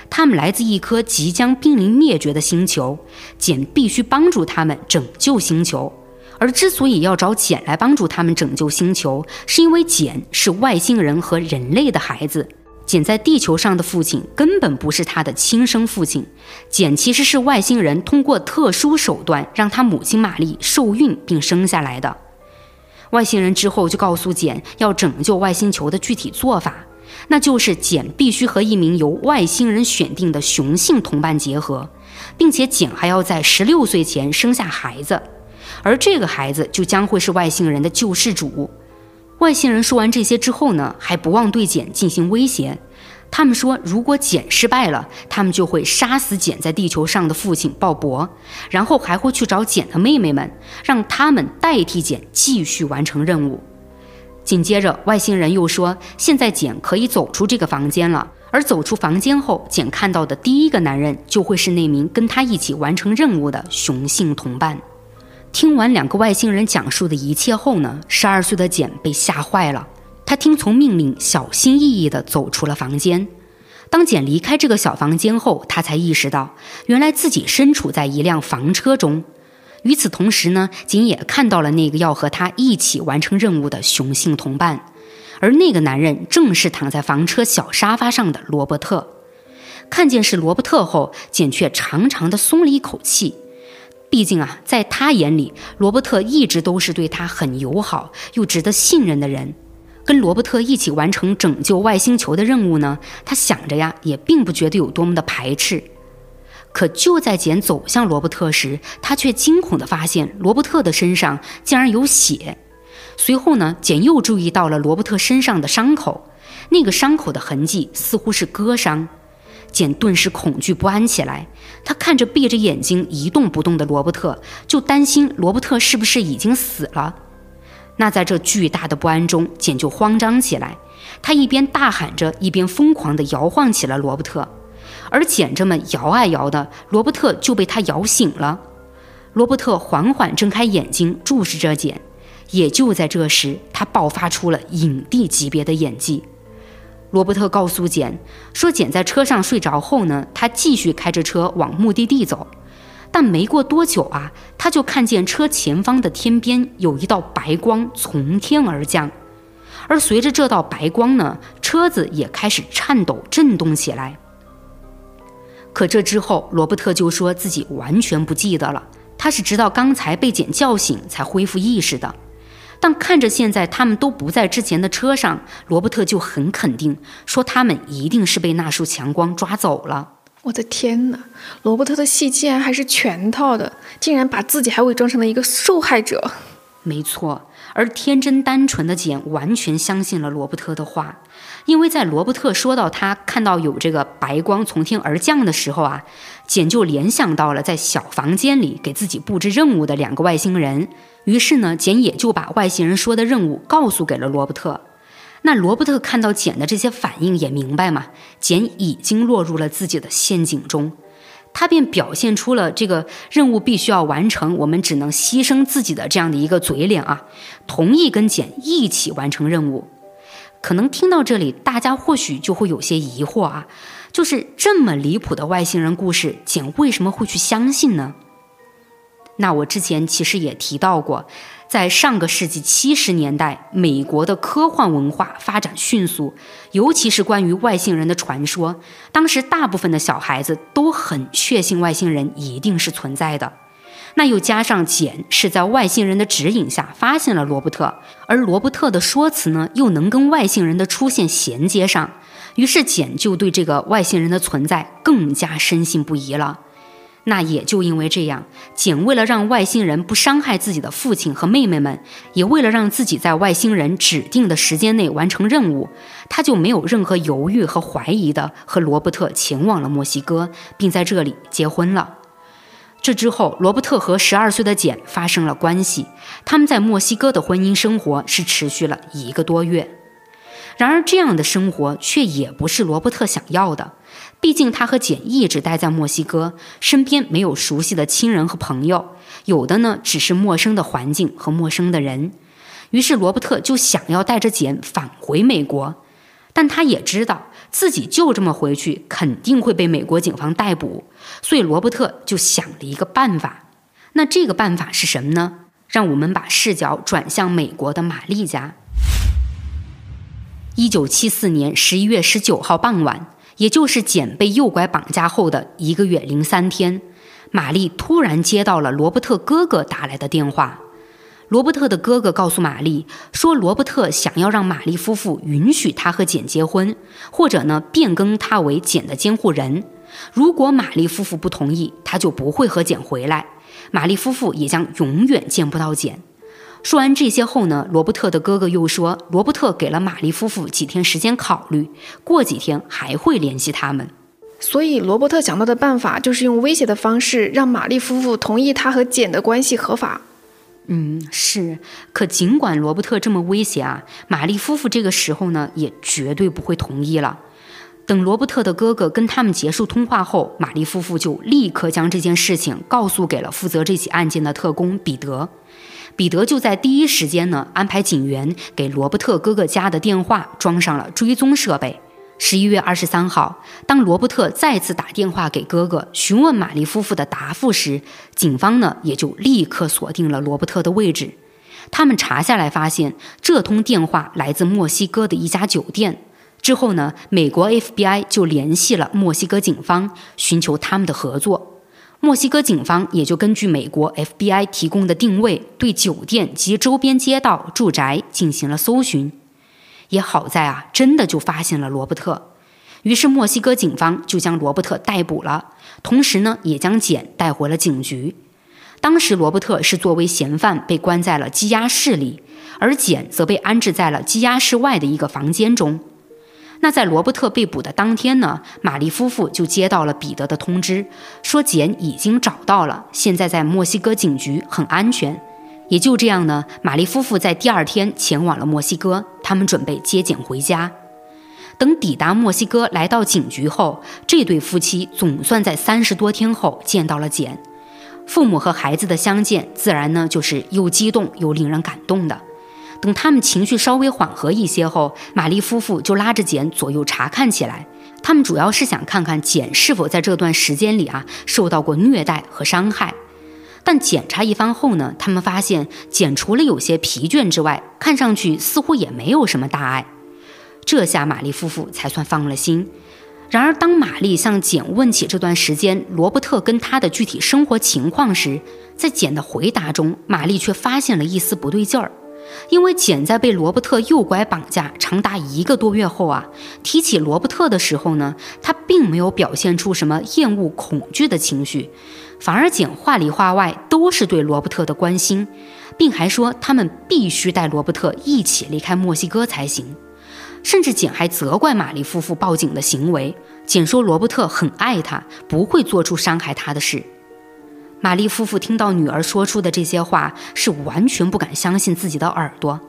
他们来自一颗即将濒临灭绝的星球，简必须帮助他们拯救星球。而之所以要找简来帮助他们拯救星球，是因为简是外星人和人类的孩子，简在地球上的父亲根本不是他的亲生父亲，简其实是外星人通过特殊手段让他母亲玛丽受孕并生下来的。外星人之后就告诉简要拯救外星球的具体做法，那就是简必须和一名由外星人选定的雄性同伴结合，并且简还要在十六岁前生下孩子，而这个孩子就将会是外星人的救世主。外星人说完这些之后呢，还不忘对简进行威胁。他们说，如果简失败了，他们就会杀死简在地球上的父亲鲍勃，然后还会去找简的妹妹们，让他们代替简继续完成任务。紧接着，外星人又说，现在简可以走出这个房间了，而走出房间后，简看到的第一个男人就会是那名跟他一起完成任务的雄性同伴。听完两个外星人讲述的一切后呢，十二岁的简被吓坏了。他听从命令，小心翼翼地走出了房间。当简离开这个小房间后，他才意识到，原来自己身处在一辆房车中。与此同时呢，简也看到了那个要和他一起完成任务的雄性同伴。而那个男人正是躺在房车小沙发上的罗伯特。看见是罗伯特后，简却长长的松了一口气。毕竟啊，在他眼里，罗伯特一直都是对他很友好又值得信任的人。跟罗伯特一起完成拯救外星球的任务呢，他想着呀，也并不觉得有多么的排斥。可就在简走向罗伯特时，他却惊恐地发现罗伯特的身上竟然有血。随后呢，简又注意到了罗伯特身上的伤口，那个伤口的痕迹似乎是割伤。简顿时恐惧不安起来，他看着闭着眼睛一动不动的罗伯特，就担心罗伯特是不是已经死了。那在这巨大的不安中，简就慌张起来，他一边大喊着，一边疯狂地摇晃起了罗伯特。而简这么摇啊摇的，罗伯特就被他摇醒了。罗伯特缓缓睁开眼睛，注视着简。也就在这时，他爆发出了影帝级别的演技。罗伯特告诉简说：“简在车上睡着后呢，他继续开着车往目的地走。但没过多久啊，他就看见车前方的天边有一道白光从天而降，而随着这道白光呢，车子也开始颤抖震动起来。可这之后，罗伯特就说自己完全不记得了，他是直到刚才被简叫醒才恢复意识的。”但看着现在他们都不在之前的车上，罗伯特就很肯定说他们一定是被那束强光抓走了。我的天哪，罗伯特的戏竟然还是全套的，竟然把自己还伪装成了一个受害者。没错，而天真单纯的简完全相信了罗伯特的话，因为在罗伯特说到他看到有这个白光从天而降的时候啊，简就联想到了在小房间里给自己布置任务的两个外星人。于是呢，简也就把外星人说的任务告诉给了罗伯特。那罗伯特看到简的这些反应，也明白嘛，简已经落入了自己的陷阱中。他便表现出了这个任务必须要完成，我们只能牺牲自己的这样的一个嘴脸啊，同意跟简一起完成任务。可能听到这里，大家或许就会有些疑惑啊，就是这么离谱的外星人故事，简为什么会去相信呢？那我之前其实也提到过，在上个世纪七十年代，美国的科幻文化发展迅速，尤其是关于外星人的传说，当时大部分的小孩子都很确信外星人一定是存在的。那又加上简是在外星人的指引下发现了罗伯特，而罗伯特的说辞呢又能跟外星人的出现衔接上，于是简就对这个外星人的存在更加深信不疑了。那也就因为这样，简为了让外星人不伤害自己的父亲和妹妹们，也为了让自己在外星人指定的时间内完成任务，他就没有任何犹豫和怀疑的和罗伯特前往了墨西哥，并在这里结婚了。这之后，罗伯特和十二岁的简发生了关系，他们在墨西哥的婚姻生活是持续了一个多月。然而，这样的生活却也不是罗伯特想要的。毕竟他和简一直待在墨西哥，身边没有熟悉的亲人和朋友，有的呢只是陌生的环境和陌生的人。于是罗伯特就想要带着简返回美国，但他也知道自己就这么回去肯定会被美国警方逮捕，所以罗伯特就想了一个办法。那这个办法是什么呢？让我们把视角转向美国的玛丽家。一九七四年十一月十九号傍晚。也就是简被诱拐绑架后的一个月零三天，玛丽突然接到了罗伯特哥哥打来的电话。罗伯特的哥哥告诉玛丽说，罗伯特想要让玛丽夫妇允许他和简结婚，或者呢变更他为简的监护人。如果玛丽夫妇不同意，他就不会和简回来，玛丽夫妇也将永远见不到简。说完这些后呢，罗伯特的哥哥又说，罗伯特给了玛丽夫妇几天时间考虑，过几天还会联系他们。所以，罗伯特想到的办法就是用威胁的方式让玛丽夫妇同意他和简的关系合法。嗯，是。可尽管罗伯特这么威胁啊，玛丽夫妇这个时候呢也绝对不会同意了。等罗伯特的哥哥跟他们结束通话后，玛丽夫妇就立刻将这件事情告诉给了负责这起案件的特工彼得。彼得就在第一时间呢，安排警员给罗伯特哥哥家的电话装上了追踪设备。十一月二十三号，当罗伯特再次打电话给哥哥询问玛丽夫妇的答复时，警方呢也就立刻锁定了罗伯特的位置。他们查下来发现，这通电话来自墨西哥的一家酒店。之后呢，美国 FBI 就联系了墨西哥警方，寻求他们的合作。墨西哥警方也就根据美国 FBI 提供的定位，对酒店及周边街道、住宅进行了搜寻。也好在啊，真的就发现了罗伯特。于是墨西哥警方就将罗伯特逮捕了，同时呢，也将简带回了警局。当时罗伯特是作为嫌犯被关在了羁押室里，而简则被安置在了羁押室外的一个房间中。那在罗伯特被捕的当天呢，玛丽夫妇就接到了彼得的通知，说简已经找到了，现在在墨西哥警局很安全。也就这样呢，玛丽夫妇在第二天前往了墨西哥，他们准备接简回家。等抵达墨西哥，来到警局后，这对夫妻总算在三十多天后见到了简。父母和孩子的相见，自然呢就是又激动又令人感动的。等他们情绪稍微缓和一些后，玛丽夫妇就拉着简左右查看起来。他们主要是想看看简是否在这段时间里啊受到过虐待和伤害。但检查一番后呢，他们发现简除了有些疲倦之外，看上去似乎也没有什么大碍。这下玛丽夫妇才算放了心。然而，当玛丽向简问起这段时间罗伯特跟他的具体生活情况时，在简的回答中，玛丽却发现了一丝不对劲儿。因为简在被罗伯特诱拐绑架长达一个多月后啊，提起罗伯特的时候呢，他并没有表现出什么厌恶、恐惧的情绪，反而简话里话外都是对罗伯特的关心，并还说他们必须带罗伯特一起离开墨西哥才行。甚至简还责怪玛丽夫妇报警的行为，简说罗伯特很爱他，不会做出伤害他的事。玛丽夫妇听到女儿说出的这些话，是完全不敢相信自己的耳朵，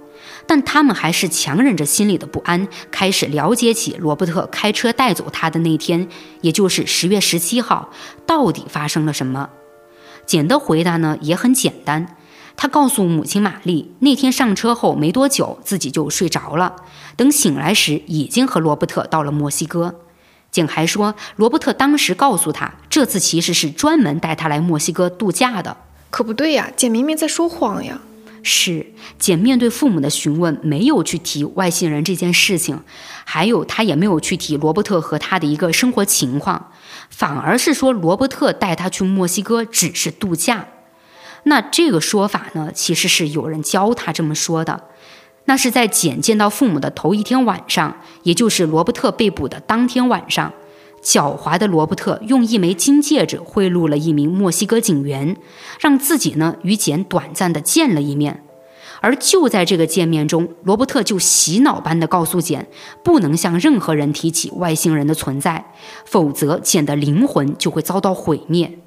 但他们还是强忍着心里的不安，开始了解起罗伯特开车带走他的那天，也就是十月十七号，到底发生了什么。简的回答呢也很简单，他告诉母亲玛丽，那天上车后没多久自己就睡着了，等醒来时已经和罗伯特到了墨西哥。简还说，罗伯特当时告诉他，这次其实是专门带他来墨西哥度假的。可不对呀，简明明在说谎呀。是，简面对父母的询问，没有去提外星人这件事情，还有他也没有去提罗伯特和他的一个生活情况，反而是说罗伯特带他去墨西哥只是度假。那这个说法呢，其实是有人教他这么说的。那是在简见到父母的头一天晚上，也就是罗伯特被捕的当天晚上，狡猾的罗伯特用一枚金戒指贿赂了一名墨西哥警员，让自己呢与简短暂的见了一面。而就在这个见面中，罗伯特就洗脑般的告诉简，不能向任何人提起外星人的存在，否则简的灵魂就会遭到毁灭。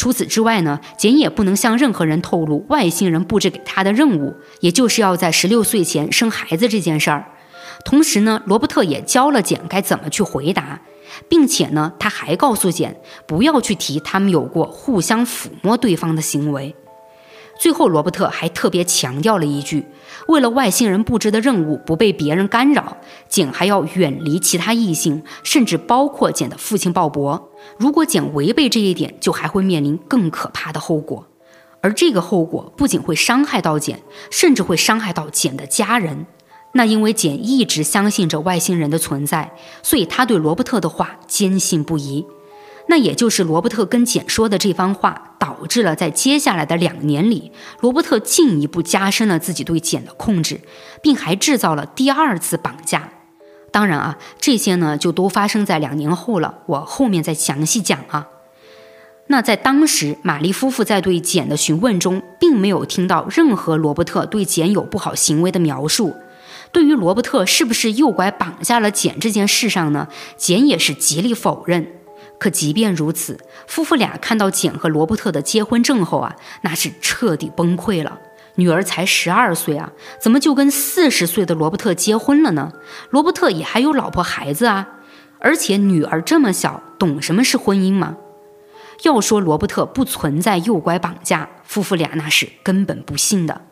除此之外呢，简也不能向任何人透露外星人布置给他的任务，也就是要在十六岁前生孩子这件事儿。同时呢，罗伯特也教了简该怎么去回答，并且呢，他还告诉简不要去提他们有过互相抚摸对方的行为。最后，罗伯特还特别强调了一句：为了外星人布置的任务不被别人干扰，简还要远离其他异性，甚至包括简的父亲鲍勃。如果简违背这一点，就还会面临更可怕的后果。而这个后果不仅会伤害到简，甚至会伤害到简的家人。那因为简一直相信着外星人的存在，所以他对罗伯特的话坚信不疑。那也就是罗伯特跟简说的这番话，导致了在接下来的两年里，罗伯特进一步加深了自己对简的控制，并还制造了第二次绑架。当然啊，这些呢就都发生在两年后了，我后面再详细讲啊。那在当时，玛丽夫妇在对简的询问中，并没有听到任何罗伯特对简有不好行为的描述。对于罗伯特是不是诱拐绑架了简这件事上呢，简也是极力否认。可即便如此，夫妇俩看到简和罗伯特的结婚证后啊，那是彻底崩溃了。女儿才十二岁啊，怎么就跟四十岁的罗伯特结婚了呢？罗伯特也还有老婆孩子啊。而且女儿这么小，懂什么是婚姻吗？要说罗伯特不存在诱拐绑架，夫妇俩那是根本不信的。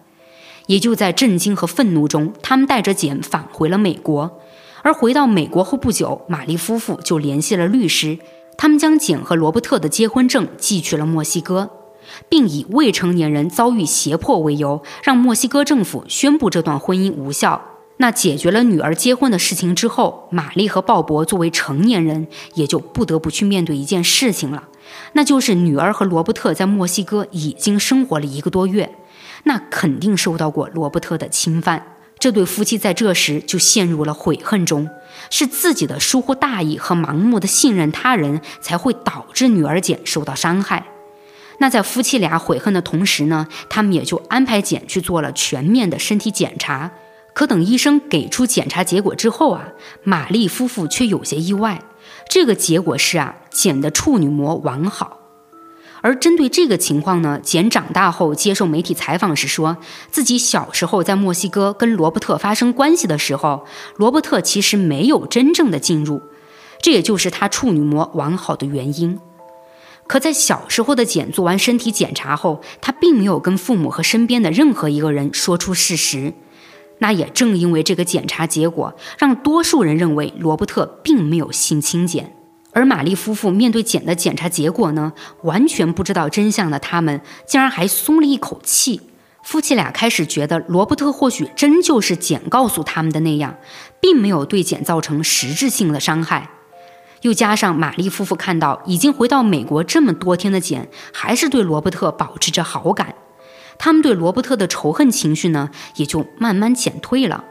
也就在震惊和愤怒中，他们带着简返回了美国。而回到美国后不久，玛丽夫妇就联系了律师，他们将简和罗伯特的结婚证寄去了墨西哥，并以未成年人遭遇胁迫为由，让墨西哥政府宣布这段婚姻无效。那解决了女儿结婚的事情之后，玛丽和鲍勃作为成年人，也就不得不去面对一件事情了，那就是女儿和罗伯特在墨西哥已经生活了一个多月，那肯定受到过罗伯特的侵犯。这对夫妻在这时就陷入了悔恨中，是自己的疏忽大意和盲目的信任他人，才会导致女儿简受到伤害。那在夫妻俩悔恨的同时呢，他们也就安排简去做了全面的身体检查。可等医生给出检查结果之后啊，玛丽夫妇却有些意外，这个结果是啊，简的处女膜完好。而针对这个情况呢，简长大后接受媒体采访时说，自己小时候在墨西哥跟罗伯特发生关系的时候，罗伯特其实没有真正的进入，这也就是他处女膜完好的原因。可在小时候的简做完身体检查后，他并没有跟父母和身边的任何一个人说出事实。那也正因为这个检查结果，让多数人认为罗伯特并没有性侵简。而玛丽夫妇面对简的检查结果呢，完全不知道真相的他们，竟然还松了一口气。夫妻俩开始觉得罗伯特或许真就是简告诉他们的那样，并没有对简造成实质性的伤害。又加上玛丽夫妇看到已经回到美国这么多天的简，还是对罗伯特保持着好感，他们对罗伯特的仇恨情绪呢，也就慢慢减退了。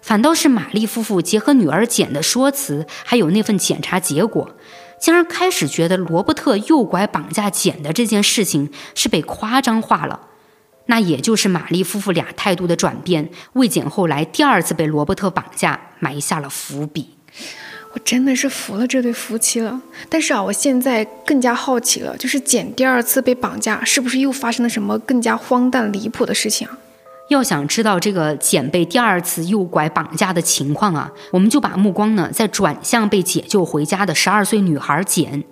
反倒是玛丽夫妇结合女儿简的说辞，还有那份检查结果，竟然开始觉得罗伯特诱拐绑架简的这件事情是被夸张化了。那也就是玛丽夫妇俩态度的转变，为简后来第二次被罗伯特绑架埋下了伏笔。我真的是服了这对夫妻了。但是啊，我现在更加好奇了，就是简第二次被绑架，是不是又发生了什么更加荒诞离谱的事情啊？要想知道这个简被第二次诱拐绑架的情况啊，我们就把目光呢再转向被解救回家的十二岁女孩简。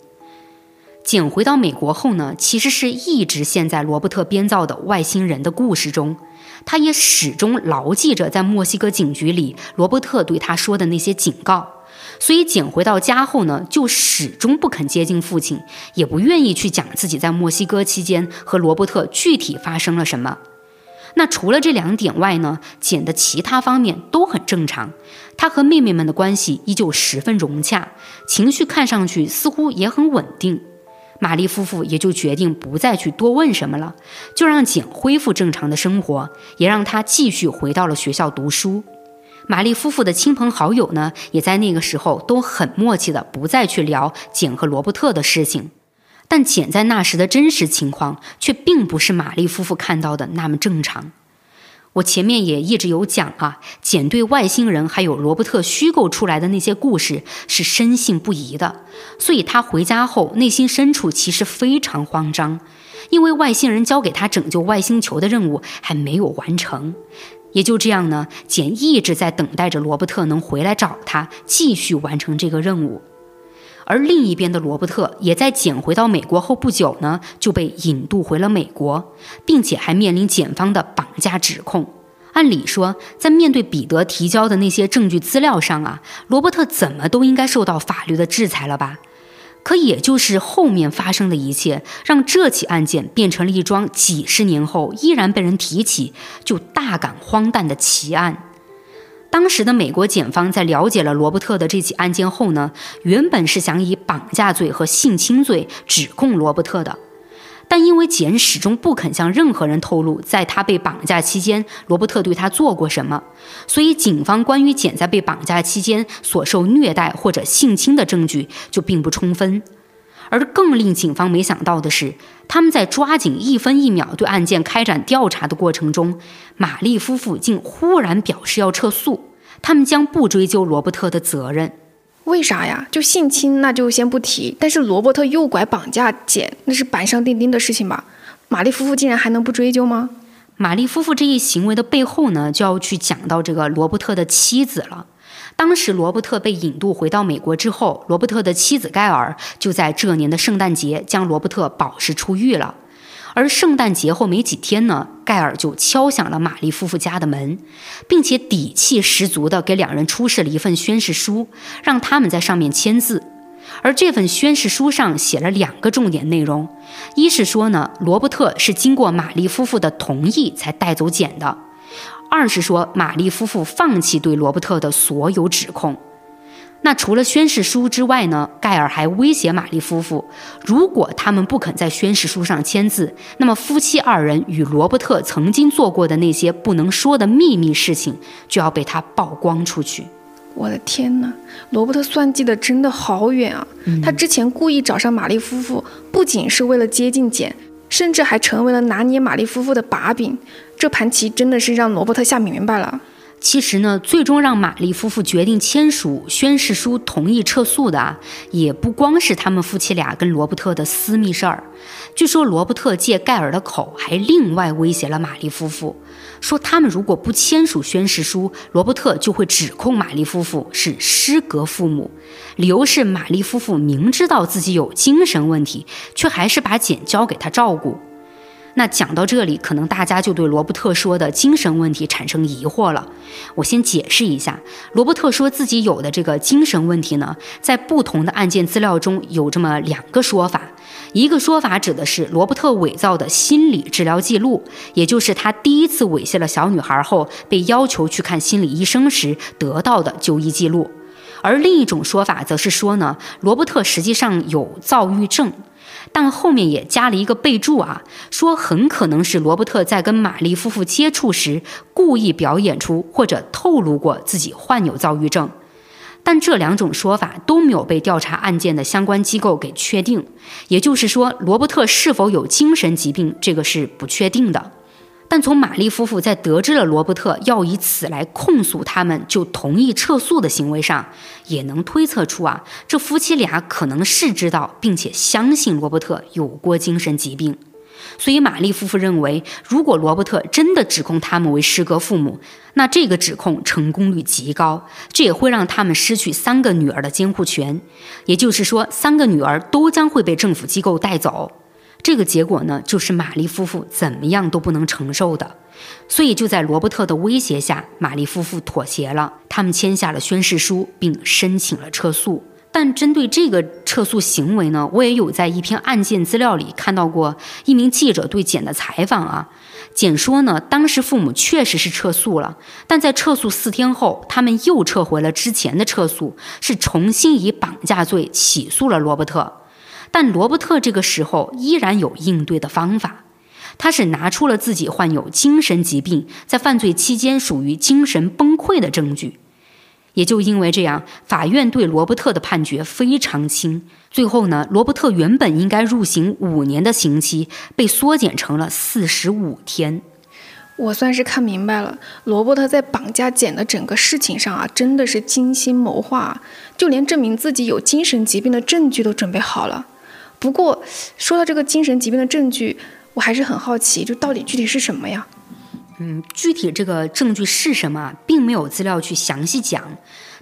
简回到美国后呢，其实是一直陷在罗伯特编造的外星人的故事中，他也始终牢记着在墨西哥警局里罗伯特对他说的那些警告，所以简回到家后呢，就始终不肯接近父亲，也不愿意去讲自己在墨西哥期间和罗伯特具体发生了什么。那除了这两点外呢，简的其他方面都很正常。他和妹妹们的关系依旧十分融洽，情绪看上去似乎也很稳定。玛丽夫妇也就决定不再去多问什么了，就让简恢复正常的生活，也让他继续回到了学校读书。玛丽夫妇的亲朋好友呢，也在那个时候都很默契的不再去聊简和罗伯特的事情。但简在那时的真实情况却并不是玛丽夫妇看到的那么正常。我前面也一直有讲啊，简对外星人还有罗伯特虚构出来的那些故事是深信不疑的，所以他回家后内心深处其实非常慌张，因为外星人交给他拯救外星球的任务还没有完成。也就这样呢，简一直在等待着罗伯特能回来找他，继续完成这个任务。而另一边的罗伯特也在捡回到美国后不久呢，就被引渡回了美国，并且还面临检方的绑架指控。按理说，在面对彼得提交的那些证据资料上啊，罗伯特怎么都应该受到法律的制裁了吧？可也就是后面发生的一切，让这起案件变成了一桩几十年后依然被人提起就大感荒诞的奇案。当时的美国检方在了解了罗伯特的这起案件后呢，原本是想以绑架罪和性侵罪指控罗伯特的，但因为简始终不肯向任何人透露在他被绑架期间罗伯特对他做过什么，所以警方关于简在被绑架期间所受虐待或者性侵的证据就并不充分。而更令警方没想到的是，他们在抓紧一分一秒对案件开展调查的过程中，玛丽夫妇竟忽然表示要撤诉，他们将不追究罗伯特的责任。为啥呀？就性侵那就先不提，但是罗伯特诱拐绑架简，那是板上钉钉的事情吧？玛丽夫妇竟然还能不追究吗？玛丽夫妇这一行为的背后呢，就要去讲到这个罗伯特的妻子了。当时罗伯特被引渡回到美国之后，罗伯特的妻子盖尔就在这年的圣诞节将罗伯特保释出狱了。而圣诞节后没几天呢，盖尔就敲响了玛丽夫妇家的门，并且底气十足地给两人出示了一份宣誓书，让他们在上面签字。而这份宣誓书上写了两个重点内容：一是说呢，罗伯特是经过玛丽夫妇的同意才带走简的；二是说玛丽夫妇放弃对罗伯特的所有指控。那除了宣誓书之外呢？盖尔还威胁玛丽夫妇，如果他们不肯在宣誓书上签字，那么夫妻二人与罗伯特曾经做过的那些不能说的秘密事情，就要被他曝光出去。我的天哪，罗伯特算计的真的好远啊！他之前故意找上玛丽夫妇，不仅是为了接近简，甚至还成为了拿捏玛丽夫妇的把柄。这盘棋真的是让罗伯特下明白了。其实呢，最终让玛丽夫妇决定签署宣誓书同意撤诉的啊，也不光是他们夫妻俩跟罗伯特的私密事儿。据说罗伯特借盖尔的口，还另外威胁了玛丽夫妇，说他们如果不签署宣誓书，罗伯特就会指控玛丽夫妇是失格父母。理由是玛丽夫妇明知道自己有精神问题，却还是把简交给他照顾。那讲到这里，可能大家就对罗伯特说的精神问题产生疑惑了。我先解释一下，罗伯特说自己有的这个精神问题呢，在不同的案件资料中有这么两个说法。一个说法指的是罗伯特伪造的心理治疗记录，也就是他第一次猥亵了小女孩后被要求去看心理医生时得到的就医记录。而另一种说法则是说呢，罗伯特实际上有躁郁症。但后面也加了一个备注啊，说很可能是罗伯特在跟玛丽夫妇接触时故意表演出或者透露过自己患有躁郁症，但这两种说法都没有被调查案件的相关机构给确定，也就是说，罗伯特是否有精神疾病，这个是不确定的。但从玛丽夫妇在得知了罗伯特要以此来控诉他们，就同意撤诉的行为上，也能推测出啊，这夫妻俩可能是知道并且相信罗伯特有过精神疾病。所以玛丽夫妇认为，如果罗伯特真的指控他们为失格父母，那这个指控成功率极高，这也会让他们失去三个女儿的监护权，也就是说，三个女儿都将会被政府机构带走。这个结果呢，就是玛丽夫妇怎么样都不能承受的，所以就在罗伯特的威胁下，玛丽夫妇妥协了，他们签下了宣誓书，并申请了撤诉。但针对这个撤诉行为呢，我也有在一篇案件资料里看到过一名记者对简的采访啊，简说呢，当时父母确实是撤诉了，但在撤诉四天后，他们又撤回了之前的撤诉，是重新以绑架罪起诉了罗伯特。但罗伯特这个时候依然有应对的方法，他是拿出了自己患有精神疾病，在犯罪期间属于精神崩溃的证据。也就因为这样，法院对罗伯特的判决非常轻。最后呢，罗伯特原本应该入刑五年的刑期被缩减成了四十五天。我算是看明白了，罗伯特在绑架简的整个事情上啊，真的是精心谋划，就连证明自己有精神疾病的证据都准备好了。不过，说到这个精神疾病的证据，我还是很好奇，就到底具体是什么呀？嗯，具体这个证据是什么，并没有资料去详细讲。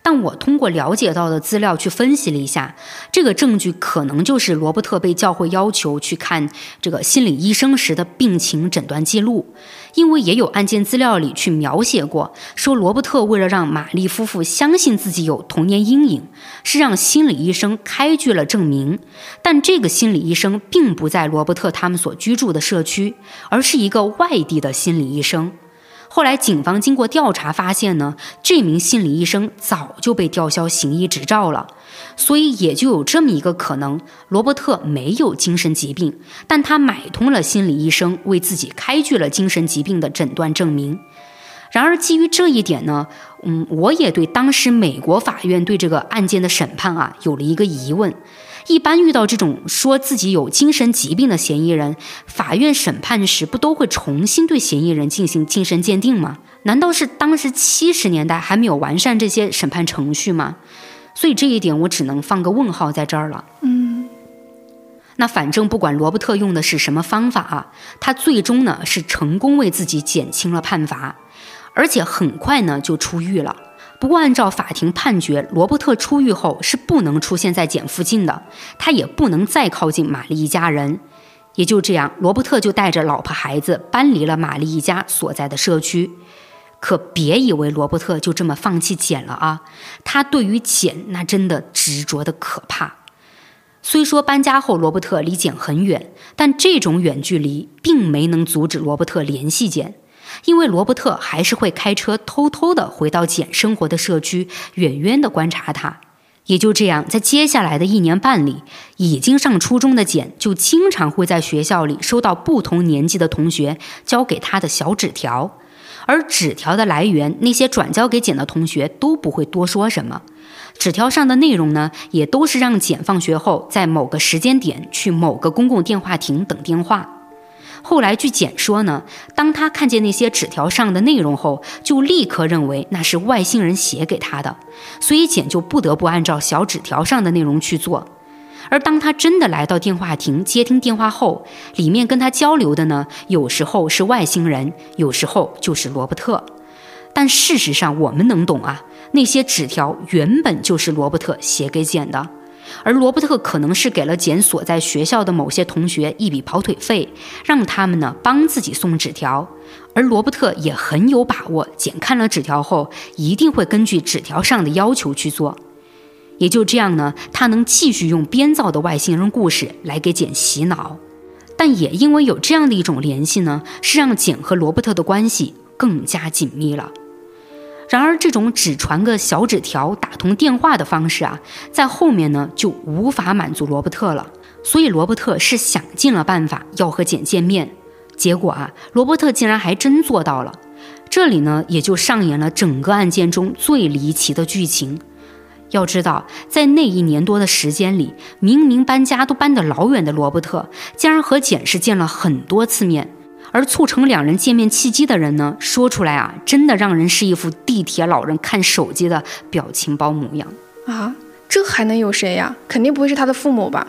但我通过了解到的资料去分析了一下，这个证据可能就是罗伯特被教会要求去看这个心理医生时的病情诊断记录，因为也有案件资料里去描写过，说罗伯特为了让玛丽夫妇相信自己有童年阴影，是让心理医生开具了证明，但这个心理医生并不在罗伯特他们所居住的社区，而是一个外地的心理医生。后来，警方经过调查发现呢，这名心理医生早就被吊销行医执照了，所以也就有这么一个可能：罗伯特没有精神疾病，但他买通了心理医生，为自己开具了精神疾病的诊断证明。然而，基于这一点呢，嗯，我也对当时美国法院对这个案件的审判啊，有了一个疑问。一般遇到这种说自己有精神疾病的嫌疑人，法院审判时不都会重新对嫌疑人进行精神鉴定吗？难道是当时七十年代还没有完善这些审判程序吗？所以这一点我只能放个问号在这儿了。嗯，那反正不管罗伯特用的是什么方法啊，他最终呢是成功为自己减轻了判罚，而且很快呢就出狱了。不过，按照法庭判决，罗伯特出狱后是不能出现在简附近的，他也不能再靠近玛丽一家人。也就这样，罗伯特就带着老婆孩子搬离了玛丽一家所在的社区。可别以为罗伯特就这么放弃简了啊，他对于简那真的执着的可怕。虽说搬家后罗伯特离简很远，但这种远距离并没能阻止罗伯特联系简。因为罗伯特还是会开车偷偷的回到简生活的社区，远远的观察他。也就这样，在接下来的一年半里，已经上初中的简就经常会在学校里收到不同年纪的同学交给他的小纸条，而纸条的来源，那些转交给简的同学都不会多说什么。纸条上的内容呢，也都是让简放学后在某个时间点去某个公共电话亭等电话。后来，据简说呢，当他看见那些纸条上的内容后，就立刻认为那是外星人写给他的，所以简就不得不按照小纸条上的内容去做。而当他真的来到电话亭接听电话后，里面跟他交流的呢，有时候是外星人，有时候就是罗伯特。但事实上，我们能懂啊，那些纸条原本就是罗伯特写给简的。而罗伯特可能是给了简所在学校的某些同学一笔跑腿费，让他们呢帮自己送纸条。而罗伯特也很有把握，简看了纸条后一定会根据纸条上的要求去做。也就这样呢，他能继续用编造的外星人故事来给简洗脑。但也因为有这样的一种联系呢，是让简和罗伯特的关系更加紧密了。然而，这种只传个小纸条、打通电话的方式啊，在后面呢就无法满足罗伯特了。所以，罗伯特是想尽了办法要和简见面。结果啊，罗伯特竟然还真做到了。这里呢，也就上演了整个案件中最离奇的剧情。要知道，在那一年多的时间里，明明搬家都搬得老远的罗伯特，竟然和简是见了很多次面。而促成两人见面契机的人呢，说出来啊，真的让人是一副地铁老人看手机的表情包模样啊！这还能有谁呀？肯定不会是他的父母吧？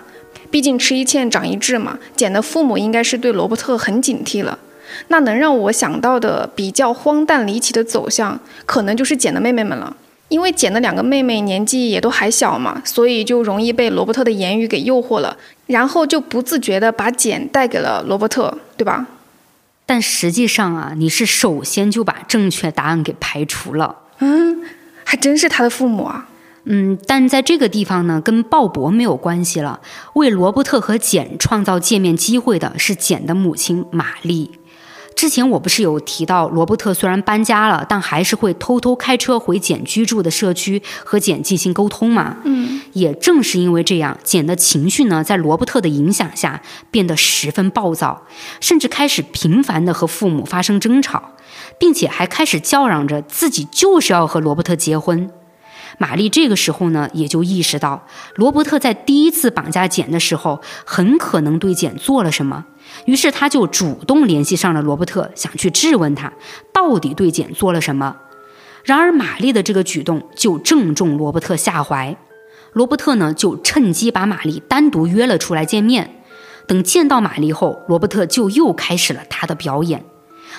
毕竟吃一堑长一智嘛。简的父母应该是对罗伯特很警惕了。那能让我想到的比较荒诞离奇的走向，可能就是简的妹妹们了。因为简的两个妹妹年纪也都还小嘛，所以就容易被罗伯特的言语给诱惑了，然后就不自觉地把简带给了罗伯特，对吧？但实际上啊，你是首先就把正确答案给排除了。嗯，还真是他的父母啊。嗯，但在这个地方呢，跟鲍勃没有关系了。为罗伯特和简创造见面机会的是简的母亲玛丽。之前我不是有提到，罗伯特虽然搬家了，但还是会偷偷开车回简居住的社区和简进行沟通嘛？嗯，也正是因为这样，简的情绪呢，在罗伯特的影响下变得十分暴躁，甚至开始频繁的和父母发生争吵，并且还开始叫嚷着自己就是要和罗伯特结婚。玛丽这个时候呢，也就意识到罗伯特在第一次绑架简的时候，很可能对简做了什么。于是他就主动联系上了罗伯特，想去质问他到底对简做了什么。然而玛丽的这个举动就正中罗伯特下怀，罗伯特呢就趁机把玛丽单独约了出来见面。等见到玛丽后，罗伯特就又开始了他的表演。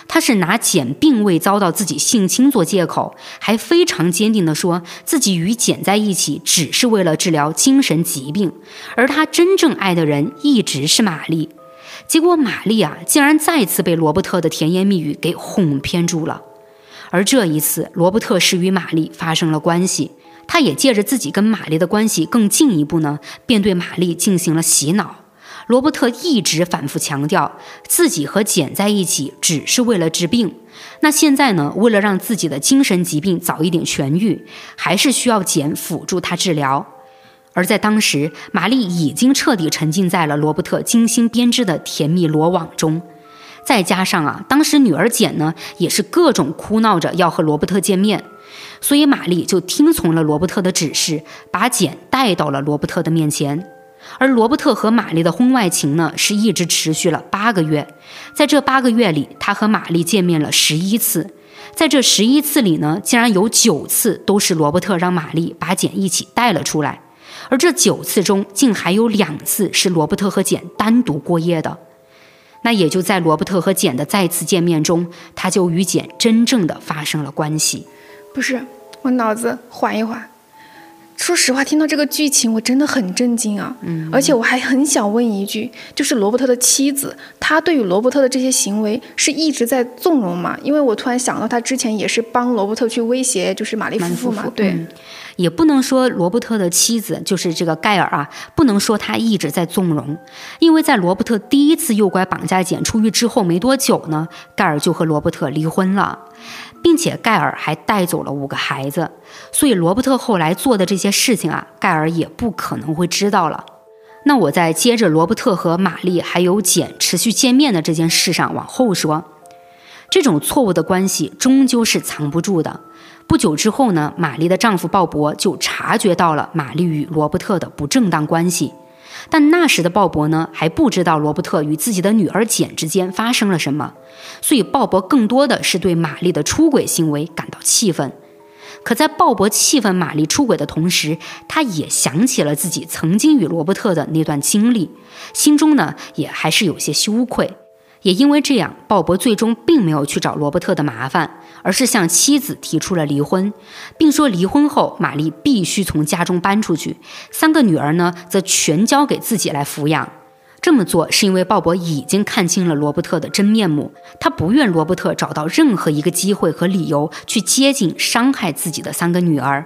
他是拿简并未遭到自己性侵做借口，还非常坚定地说自己与简在一起只是为了治疗精神疾病，而他真正爱的人一直是玛丽。结果，玛丽啊，竟然再次被罗伯特的甜言蜜语给哄骗住了。而这一次，罗伯特是与玛丽发生了关系，他也借着自己跟玛丽的关系更进一步呢，便对玛丽进行了洗脑。罗伯特一直反复强调，自己和简在一起只是为了治病。那现在呢，为了让自己的精神疾病早一点痊愈，还是需要简辅助他治疗。而在当时，玛丽已经彻底沉浸在了罗伯特精心编织的甜蜜罗网中，再加上啊，当时女儿简呢也是各种哭闹着要和罗伯特见面，所以玛丽就听从了罗伯特的指示，把简带到了罗伯特的面前。而罗伯特和玛丽的婚外情呢，是一直持续了八个月，在这八个月里，他和玛丽见面了十一次，在这十一次里呢，竟然有九次都是罗伯特让玛丽把简一起带了出来。而这九次中，竟还有两次是罗伯特和简单独过夜的。那也就在罗伯特和简的再次见面中，他就与简真正的发生了关系。不是，我脑子缓一缓。说实话，听到这个剧情，我真的很震惊啊！嗯，而且我还很想问一句，就是罗伯特的妻子，他对于罗伯特的这些行为是一直在纵容吗？因为我突然想到，他之前也是帮罗伯特去威胁，就是玛丽夫妇嘛。对，也不能说罗伯特的妻子就是这个盖尔啊，不能说他一直在纵容，因为在罗伯特第一次诱拐绑架简出狱之后没多久呢，盖尔就和罗伯特离婚了。并且盖尔还带走了五个孩子，所以罗伯特后来做的这些事情啊，盖尔也不可能会知道了。那我再接着罗伯特和玛丽还有简持续见面的这件事上往后说，这种错误的关系终究是藏不住的。不久之后呢，玛丽的丈夫鲍勃就察觉到了玛丽与罗伯特的不正当关系。但那时的鲍勃呢，还不知道罗伯特与自己的女儿简之间发生了什么，所以鲍勃更多的是对玛丽的出轨行为感到气愤。可在鲍勃气愤玛丽出轨的同时，他也想起了自己曾经与罗伯特的那段经历，心中呢也还是有些羞愧。也因为这样，鲍勃最终并没有去找罗伯特的麻烦，而是向妻子提出了离婚，并说离婚后玛丽必须从家中搬出去，三个女儿呢则全交给自己来抚养。这么做是因为鲍勃已经看清了罗伯特的真面目，他不愿罗伯特找到任何一个机会和理由去接近、伤害自己的三个女儿。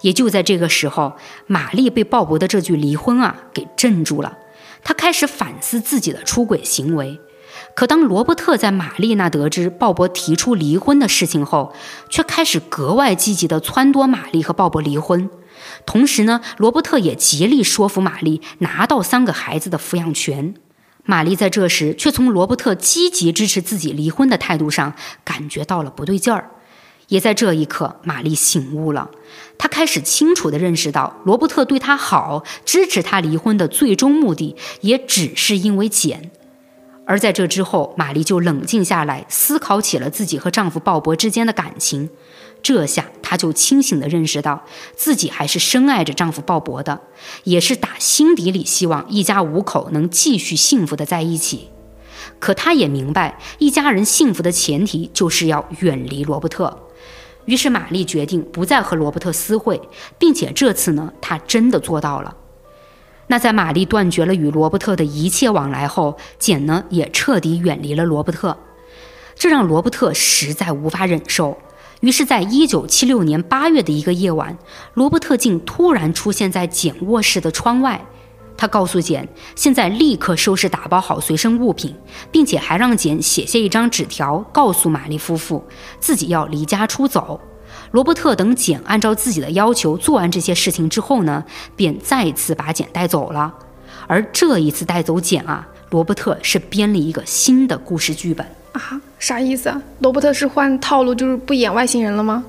也就在这个时候，玛丽被鲍勃的这句离婚啊给镇住了，她开始反思自己的出轨行为。可当罗伯特在玛丽那得知鲍勃提出离婚的事情后，却开始格外积极地撺掇玛丽和鲍勃离婚。同时呢，罗伯特也极力说服玛丽拿到三个孩子的抚养权。玛丽在这时却从罗伯特积极支持自己离婚的态度上感觉到了不对劲儿。也在这一刻，玛丽醒悟了，她开始清楚地认识到，罗伯特对她好、支持她离婚的最终目的，也只是因为简。而在这之后，玛丽就冷静下来，思考起了自己和丈夫鲍勃之间的感情。这下她就清醒地认识到，自己还是深爱着丈夫鲍勃的，也是打心底里希望一家五口能继续幸福地在一起。可她也明白，一家人幸福的前提就是要远离罗伯特。于是，玛丽决定不再和罗伯特私会，并且这次呢，她真的做到了。那在玛丽断绝了与罗伯特的一切往来后，简呢也彻底远离了罗伯特，这让罗伯特实在无法忍受。于是，在一九七六年八月的一个夜晚，罗伯特竟突然出现在简卧室的窗外。他告诉简，现在立刻收拾打包好随身物品，并且还让简写下一张纸条，告诉玛丽夫妇自己要离家出走。罗伯特等简按照自己的要求做完这些事情之后呢，便再次把简带走了。而这一次带走简啊，罗伯特是编了一个新的故事剧本啊？啥意思啊？罗伯特是换套路，就是不演外星人了吗？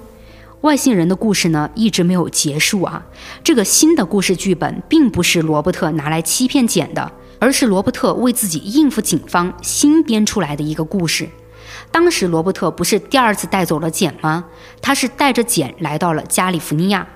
外星人的故事呢，一直没有结束啊。这个新的故事剧本并不是罗伯特拿来欺骗简的，而是罗伯特为自己应付警方新编出来的一个故事。当时罗伯特不是第二次带走了简吗？他是带着简来到了加利福尼亚，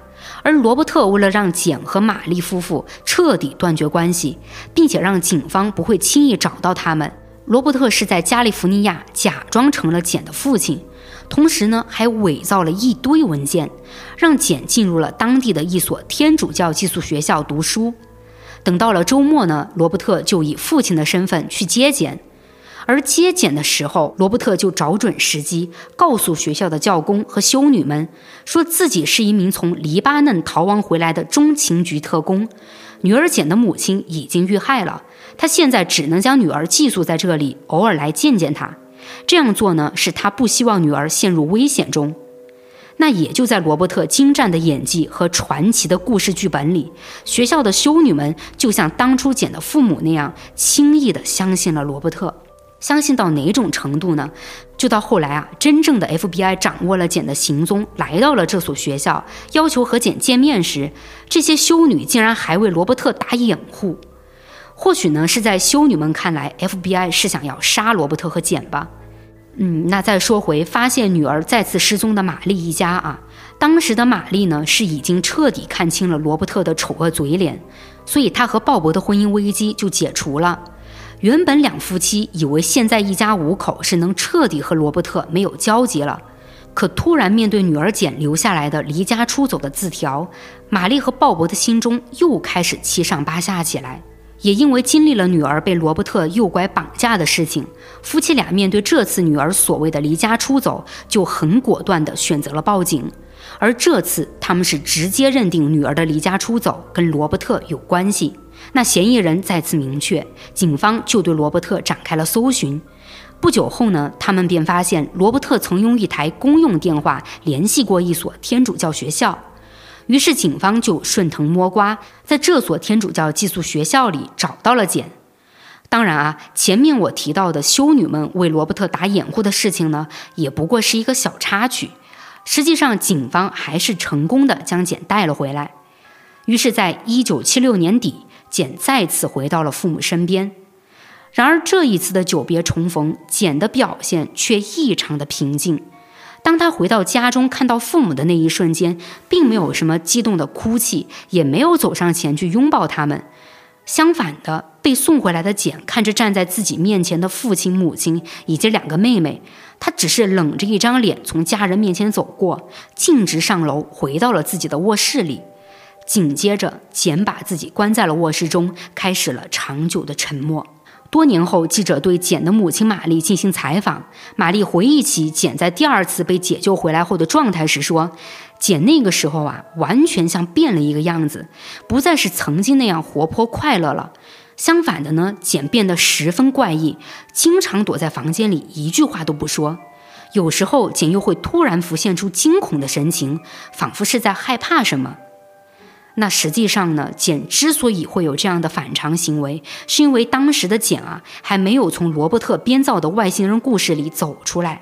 而罗伯特为了让简和玛丽夫妇彻底断绝关系，并且让警方不会轻易找到他们，罗伯特是在加利福尼亚假装成了简的父亲，同时呢还伪造了一堆文件，让简进入了当地的一所天主教寄宿学校读书。等到了周末呢，罗伯特就以父亲的身份去接简。而接检的时候，罗伯特就找准时机，告诉学校的教工和修女们，说自己是一名从黎巴嫩逃亡回来的中情局特工，女儿简的母亲已经遇害了，他现在只能将女儿寄宿在这里，偶尔来见见她。这样做呢，是他不希望女儿陷入危险中。那也就在罗伯特精湛的演技和传奇的故事剧本里，学校的修女们就像当初简的父母那样，轻易地相信了罗伯特。相信到哪种程度呢？就到后来啊，真正的 FBI 掌握了简的行踪，来到了这所学校，要求和简见面时，这些修女竟然还为罗伯特打掩护。或许呢，是在修女们看来，FBI 是想要杀罗伯特和简吧。嗯，那再说回发现女儿再次失踪的玛丽一家啊，当时的玛丽呢是已经彻底看清了罗伯特的丑恶嘴脸，所以她和鲍勃的婚姻危机就解除了。原本两夫妻以为现在一家五口是能彻底和罗伯特没有交集了，可突然面对女儿简留下来的离家出走的字条，玛丽和鲍勃的心中又开始七上八下起来。也因为经历了女儿被罗伯特诱拐绑架的事情，夫妻俩面对这次女儿所谓的离家出走，就很果断地选择了报警。而这次他们是直接认定女儿的离家出走跟罗伯特有关系。那嫌疑人再次明确，警方就对罗伯特展开了搜寻。不久后呢，他们便发现罗伯特曾用一台公用电话联系过一所天主教学校。于是警方就顺藤摸瓜，在这所天主教寄宿学校里找到了简。当然啊，前面我提到的修女们为罗伯特打掩护的事情呢，也不过是一个小插曲。实际上，警方还是成功的将简带了回来。于是，在一九七六年底，简再次回到了父母身边。然而，这一次的久别重逢，简的表现却异常的平静。当他回到家中，看到父母的那一瞬间，并没有什么激动的哭泣，也没有走上前去拥抱他们。相反的，被送回来的简看着站在自己面前的父亲、母亲以及两个妹妹，他只是冷着一张脸从家人面前走过，径直上楼，回到了自己的卧室里。紧接着，简把自己关在了卧室中，开始了长久的沉默。多年后，记者对简的母亲玛丽进行采访。玛丽回忆起简在第二次被解救回来后的状态时说：“简那个时候啊，完全像变了一个样子，不再是曾经那样活泼快乐了。相反的呢，简变得十分怪异，经常躲在房间里，一句话都不说。有时候，简又会突然浮现出惊恐的神情，仿佛是在害怕什么。”那实际上呢，简之所以会有这样的反常行为，是因为当时的简啊还没有从罗伯特编造的外星人故事里走出来，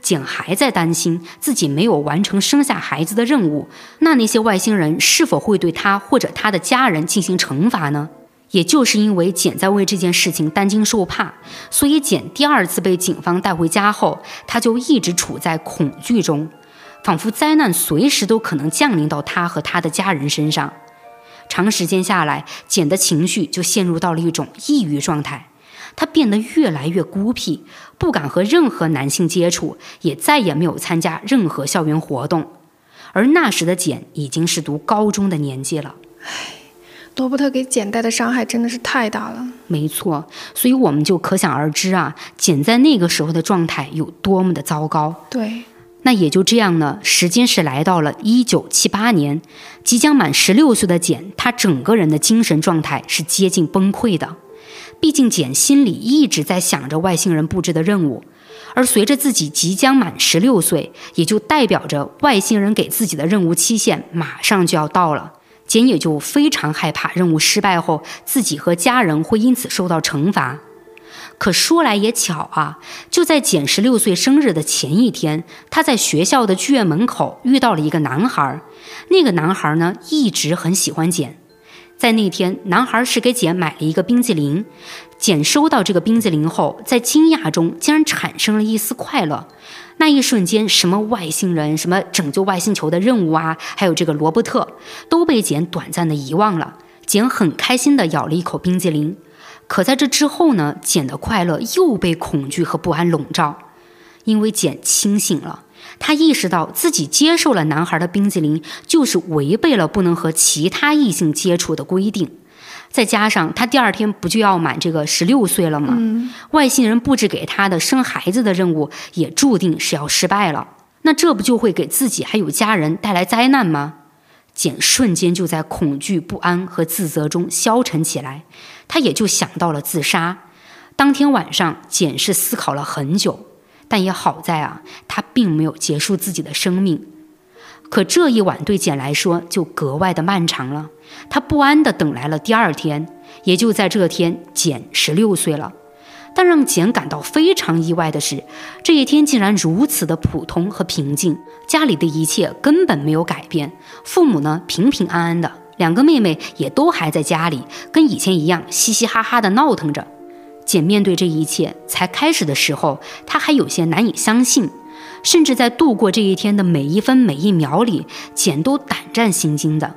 简还在担心自己没有完成生下孩子的任务，那那些外星人是否会对他或者他的家人进行惩罚呢？也就是因为简在为这件事情担惊受怕，所以简第二次被警方带回家后，他就一直处在恐惧中。仿佛灾难随时都可能降临到他和他的家人身上，长时间下来，简的情绪就陷入到了一种抑郁状态。他变得越来越孤僻，不敢和任何男性接触，也再也没有参加任何校园活动。而那时的简已经是读高中的年纪了。唉，罗伯特给简带的伤害真的是太大了。没错，所以我们就可想而知啊，简在那个时候的状态有多么的糟糕。对。那也就这样呢，时间是来到了一九七八年，即将满十六岁的简，他整个人的精神状态是接近崩溃的。毕竟简心里一直在想着外星人布置的任务，而随着自己即将满十六岁，也就代表着外星人给自己的任务期限马上就要到了。简也就非常害怕任务失败后，自己和家人会因此受到惩罚。可说来也巧啊，就在简十六岁生日的前一天，他在学校的剧院门口遇到了一个男孩。那个男孩呢，一直很喜欢简。在那天，男孩是给简买了一个冰激凌。简收到这个冰激凌后，在惊讶中竟然产生了一丝快乐。那一瞬间，什么外星人、什么拯救外星球的任务啊，还有这个罗伯特，都被简短暂的遗忘了。简很开心地咬了一口冰激凌。可在这之后呢，简的快乐又被恐惧和不安笼罩，因为简清醒了，她意识到自己接受了男孩的冰激凌，就是违背了不能和其他异性接触的规定。再加上他第二天不就要满这个十六岁了吗？外星人布置给他的生孩子的任务也注定是要失败了。那这不就会给自己还有家人带来灾难吗？简瞬间就在恐惧、不安和自责中消沉起来。他也就想到了自杀。当天晚上，简是思考了很久，但也好在啊，他并没有结束自己的生命。可这一晚对简来说就格外的漫长了。他不安地等来了第二天，也就在这天，简十六岁了。但让简感到非常意外的是，这一天竟然如此的普通和平静，家里的一切根本没有改变，父母呢平平安安的。两个妹妹也都还在家里，跟以前一样嘻嘻哈哈的闹腾着。简面对这一切，才开始的时候，她还有些难以相信，甚至在度过这一天的每一分每一秒里，简都胆战心惊的，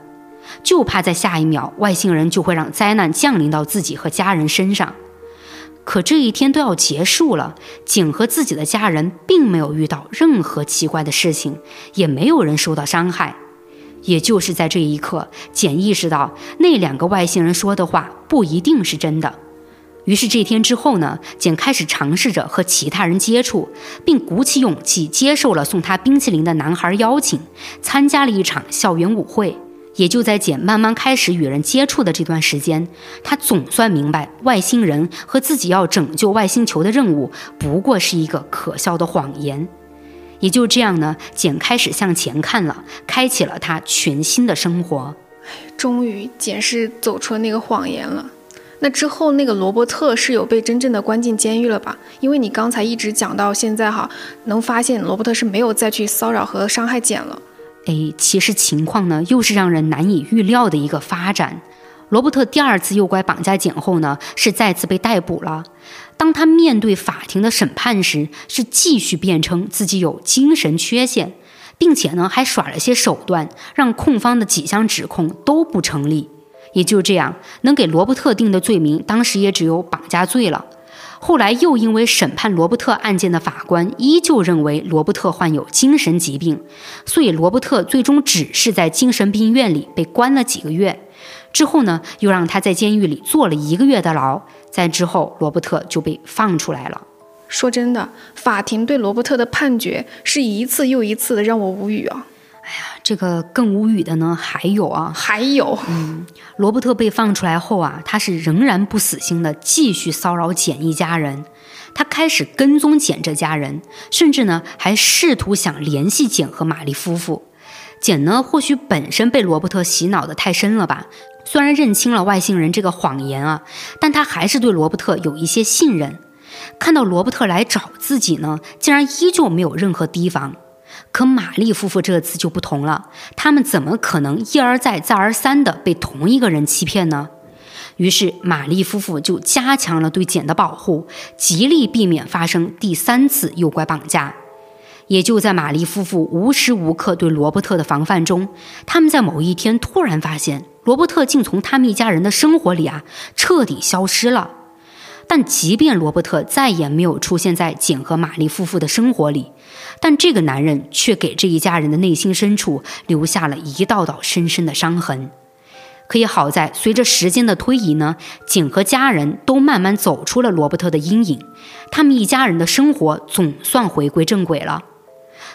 就怕在下一秒外星人就会让灾难降临到自己和家人身上。可这一天都要结束了，简和自己的家人并没有遇到任何奇怪的事情，也没有人受到伤害。也就是在这一刻，简意识到那两个外星人说的话不一定是真的。于是这天之后呢，简开始尝试着和其他人接触，并鼓起勇气接受了送他冰淇淋的男孩邀请，参加了一场校园舞会。也就在简慢慢开始与人接触的这段时间，他总算明白外星人和自己要拯救外星球的任务不过是一个可笑的谎言。也就这样呢，简开始向前看了，开启了他全新的生活。终于，简是走出了那个谎言了。那之后，那个罗伯特是有被真正的关进监狱了吧？因为你刚才一直讲到现在哈，能发现罗伯特是没有再去骚扰和伤害简了。哎，其实情况呢，又是让人难以预料的一个发展。罗伯特第二次诱拐绑架简后呢，是再次被逮捕了。当他面对法庭的审判时，是继续辩称自己有精神缺陷，并且呢，还耍了些手段，让控方的几项指控都不成立。也就这样，能给罗伯特定的罪名，当时也只有绑架罪了。后来又因为审判罗伯特案件的法官依旧认为罗伯特患有精神疾病，所以罗伯特最终只是在精神病院里被关了几个月。之后呢，又让他在监狱里坐了一个月的牢。在之后，罗伯特就被放出来了。说真的，法庭对罗伯特的判决是一次又一次的让我无语啊。哎呀，这个更无语的呢，还有啊，还有，嗯，罗伯特被放出来后啊，他是仍然不死心的，继续骚扰简一家人。他开始跟踪简这家人，甚至呢，还试图想联系简和玛丽夫妇。简呢，或许本身被罗伯特洗脑的太深了吧，虽然认清了外星人这个谎言啊，但他还是对罗伯特有一些信任。看到罗伯特来找自己呢，竟然依旧没有任何提防。可玛丽夫妇这次就不同了，他们怎么可能一而再、再而三的被同一个人欺骗呢？于是玛丽夫妇就加强了对简的保护，极力避免发生第三次诱拐绑架。也就在玛丽夫妇无时无刻对罗伯特的防范中，他们在某一天突然发现，罗伯特竟从他们一家人的生活里啊彻底消失了。但即便罗伯特再也没有出现在简和玛丽夫妇的生活里，但这个男人却给这一家人的内心深处留下了一道道深深的伤痕。可以好在，随着时间的推移呢，简和家人都慢慢走出了罗伯特的阴影，他们一家人的生活总算回归正轨了。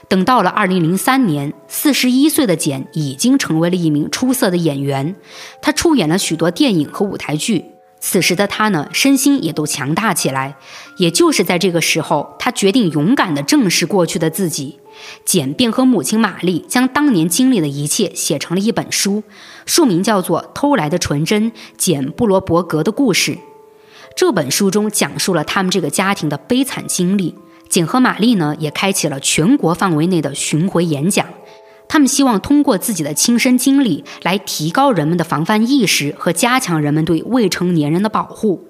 等到了二零零三年，四十一岁的简已经成为了一名出色的演员，他出演了许多电影和舞台剧。此时的他呢，身心也都强大起来。也就是在这个时候，他决定勇敢地正视过去的自己。简便和母亲玛丽将当年经历的一切写成了一本书，书名叫做《偷来的纯真：简·布罗伯格的故事》。这本书中讲述了他们这个家庭的悲惨经历。简和玛丽呢，也开启了全国范围内的巡回演讲。他们希望通过自己的亲身经历来提高人们的防范意识和加强人们对未成年人的保护。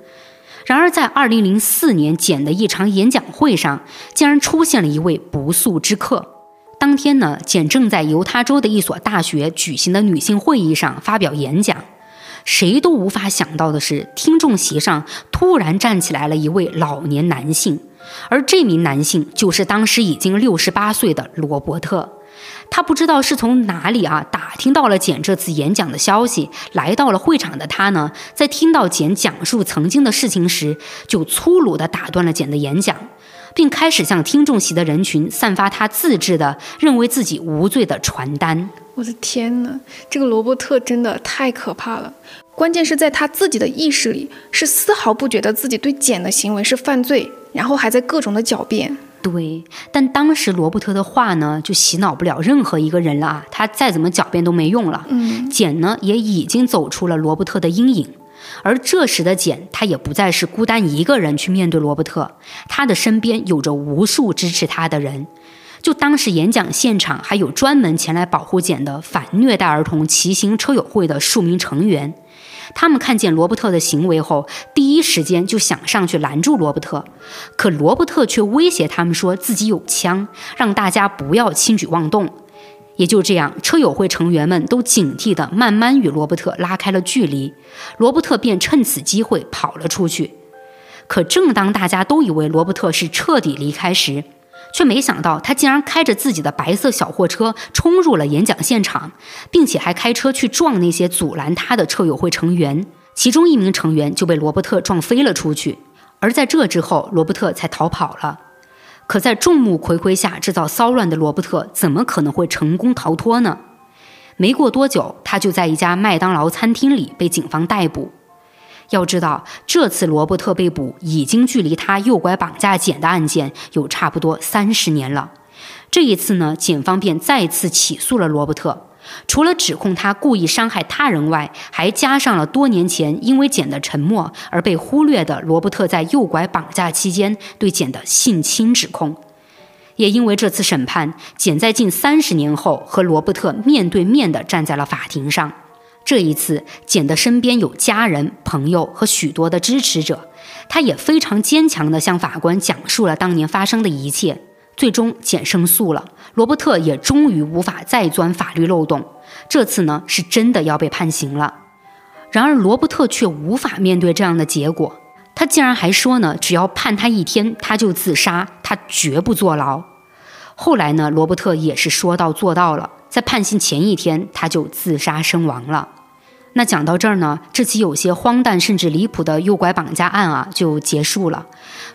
然而，在2004年简的一场演讲会上，竟然出现了一位不速之客。当天呢，简正在犹他州的一所大学举行的女性会议上发表演讲。谁都无法想到的是，听众席上突然站起来了一位老年男性，而这名男性就是当时已经68岁的罗伯特。他不知道是从哪里啊打听到了简这次演讲的消息，来到了会场的他呢，在听到简讲述曾经的事情时，就粗鲁地打断了简的演讲，并开始向听众席的人群散发他自制的认为自己无罪的传单。我的天哪，这个罗伯特真的太可怕了！关键是在他自己的意识里，是丝毫不觉得自己对简的行为是犯罪，然后还在各种的狡辩。对，但当时罗伯特的话呢，就洗脑不了任何一个人了啊！他再怎么狡辩都没用了。嗯，简呢也已经走出了罗伯特的阴影，而这时的简，他也不再是孤单一个人去面对罗伯特，他的身边有着无数支持他的人。就当时演讲现场，还有专门前来保护简的反虐待儿童骑行车友会的数名成员。他们看见罗伯特的行为后，第一时间就想上去拦住罗伯特，可罗伯特却威胁他们说自己有枪，让大家不要轻举妄动。也就这样，车友会成员们都警惕地慢慢与罗伯特拉开了距离，罗伯特便趁此机会跑了出去。可正当大家都以为罗伯特是彻底离开时，却没想到他竟然开着自己的白色小货车冲入了演讲现场，并且还开车去撞那些阻拦他的车友会成员，其中一名成员就被罗伯特撞飞了出去。而在这之后，罗伯特才逃跑了。可在众目睽睽下制造骚乱的罗伯特，怎么可能会成功逃脱呢？没过多久，他就在一家麦当劳餐厅里被警方逮捕。要知道，这次罗伯特被捕已经距离他诱拐绑架简的案件有差不多三十年了。这一次呢，检方便再次起诉了罗伯特，除了指控他故意伤害他人外，还加上了多年前因为简的沉默而被忽略的罗伯特在诱拐绑架期间对简的性侵指控。也因为这次审判，简在近三十年后和罗伯特面对面的站在了法庭上。这一次，简的身边有家人、朋友和许多的支持者，他也非常坚强地向法官讲述了当年发生的一切。最终，简胜诉了，罗伯特也终于无法再钻法律漏洞。这次呢，是真的要被判刑了。然而，罗伯特却无法面对这样的结果，他竟然还说呢，只要判他一天，他就自杀，他绝不坐牢。后来呢，罗伯特也是说到做到了。在判刑前一天，他就自杀身亡了。那讲到这儿呢，这起有些荒诞甚至离谱的诱拐绑架案啊，就结束了。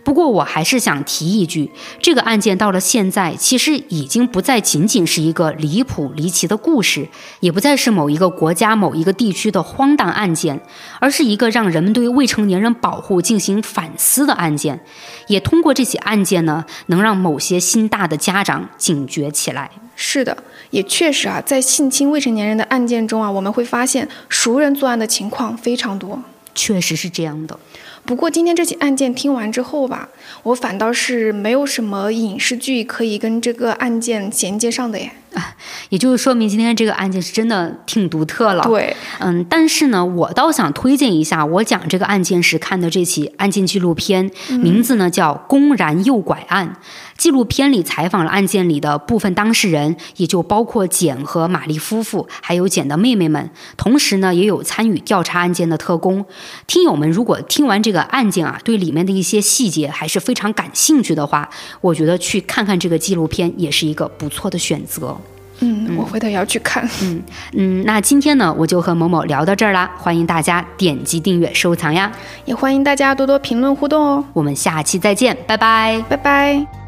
不过我还是想提一句，这个案件到了现在，其实已经不再仅仅是一个离谱离奇的故事，也不再是某一个国家某一个地区的荒诞案件，而是一个让人们对未成年人保护进行反思的案件。也通过这起案件呢，能让某些心大的家长警觉起来。是的，也确实啊，在性侵未成年人的案件中啊，我们会发现熟人作案的情况非常多。确实是这样的。不过今天这起案件听完之后吧，我反倒是没有什么影视剧可以跟这个案件衔接上的耶。啊，也就是说明今天这个案件是真的挺独特了。对，嗯，但是呢，我倒想推荐一下我讲这个案件时看的这起案件纪录片，名字呢叫《公然诱拐案》。纪录片里采访了案件里的部分当事人，也就包括简和玛丽夫妇，还有简的妹妹们。同时呢，也有参与调查案件的特工。听友们，如果听完这个案件啊，对里面的一些细节还是非常感兴趣的话，我觉得去看看这个纪录片也是一个不错的选择。嗯，我回头要去看。嗯嗯，那今天呢，我就和某某聊到这儿啦。欢迎大家点击订阅、收藏呀，也欢迎大家多多评论互动哦。我们下期再见，拜拜，拜拜。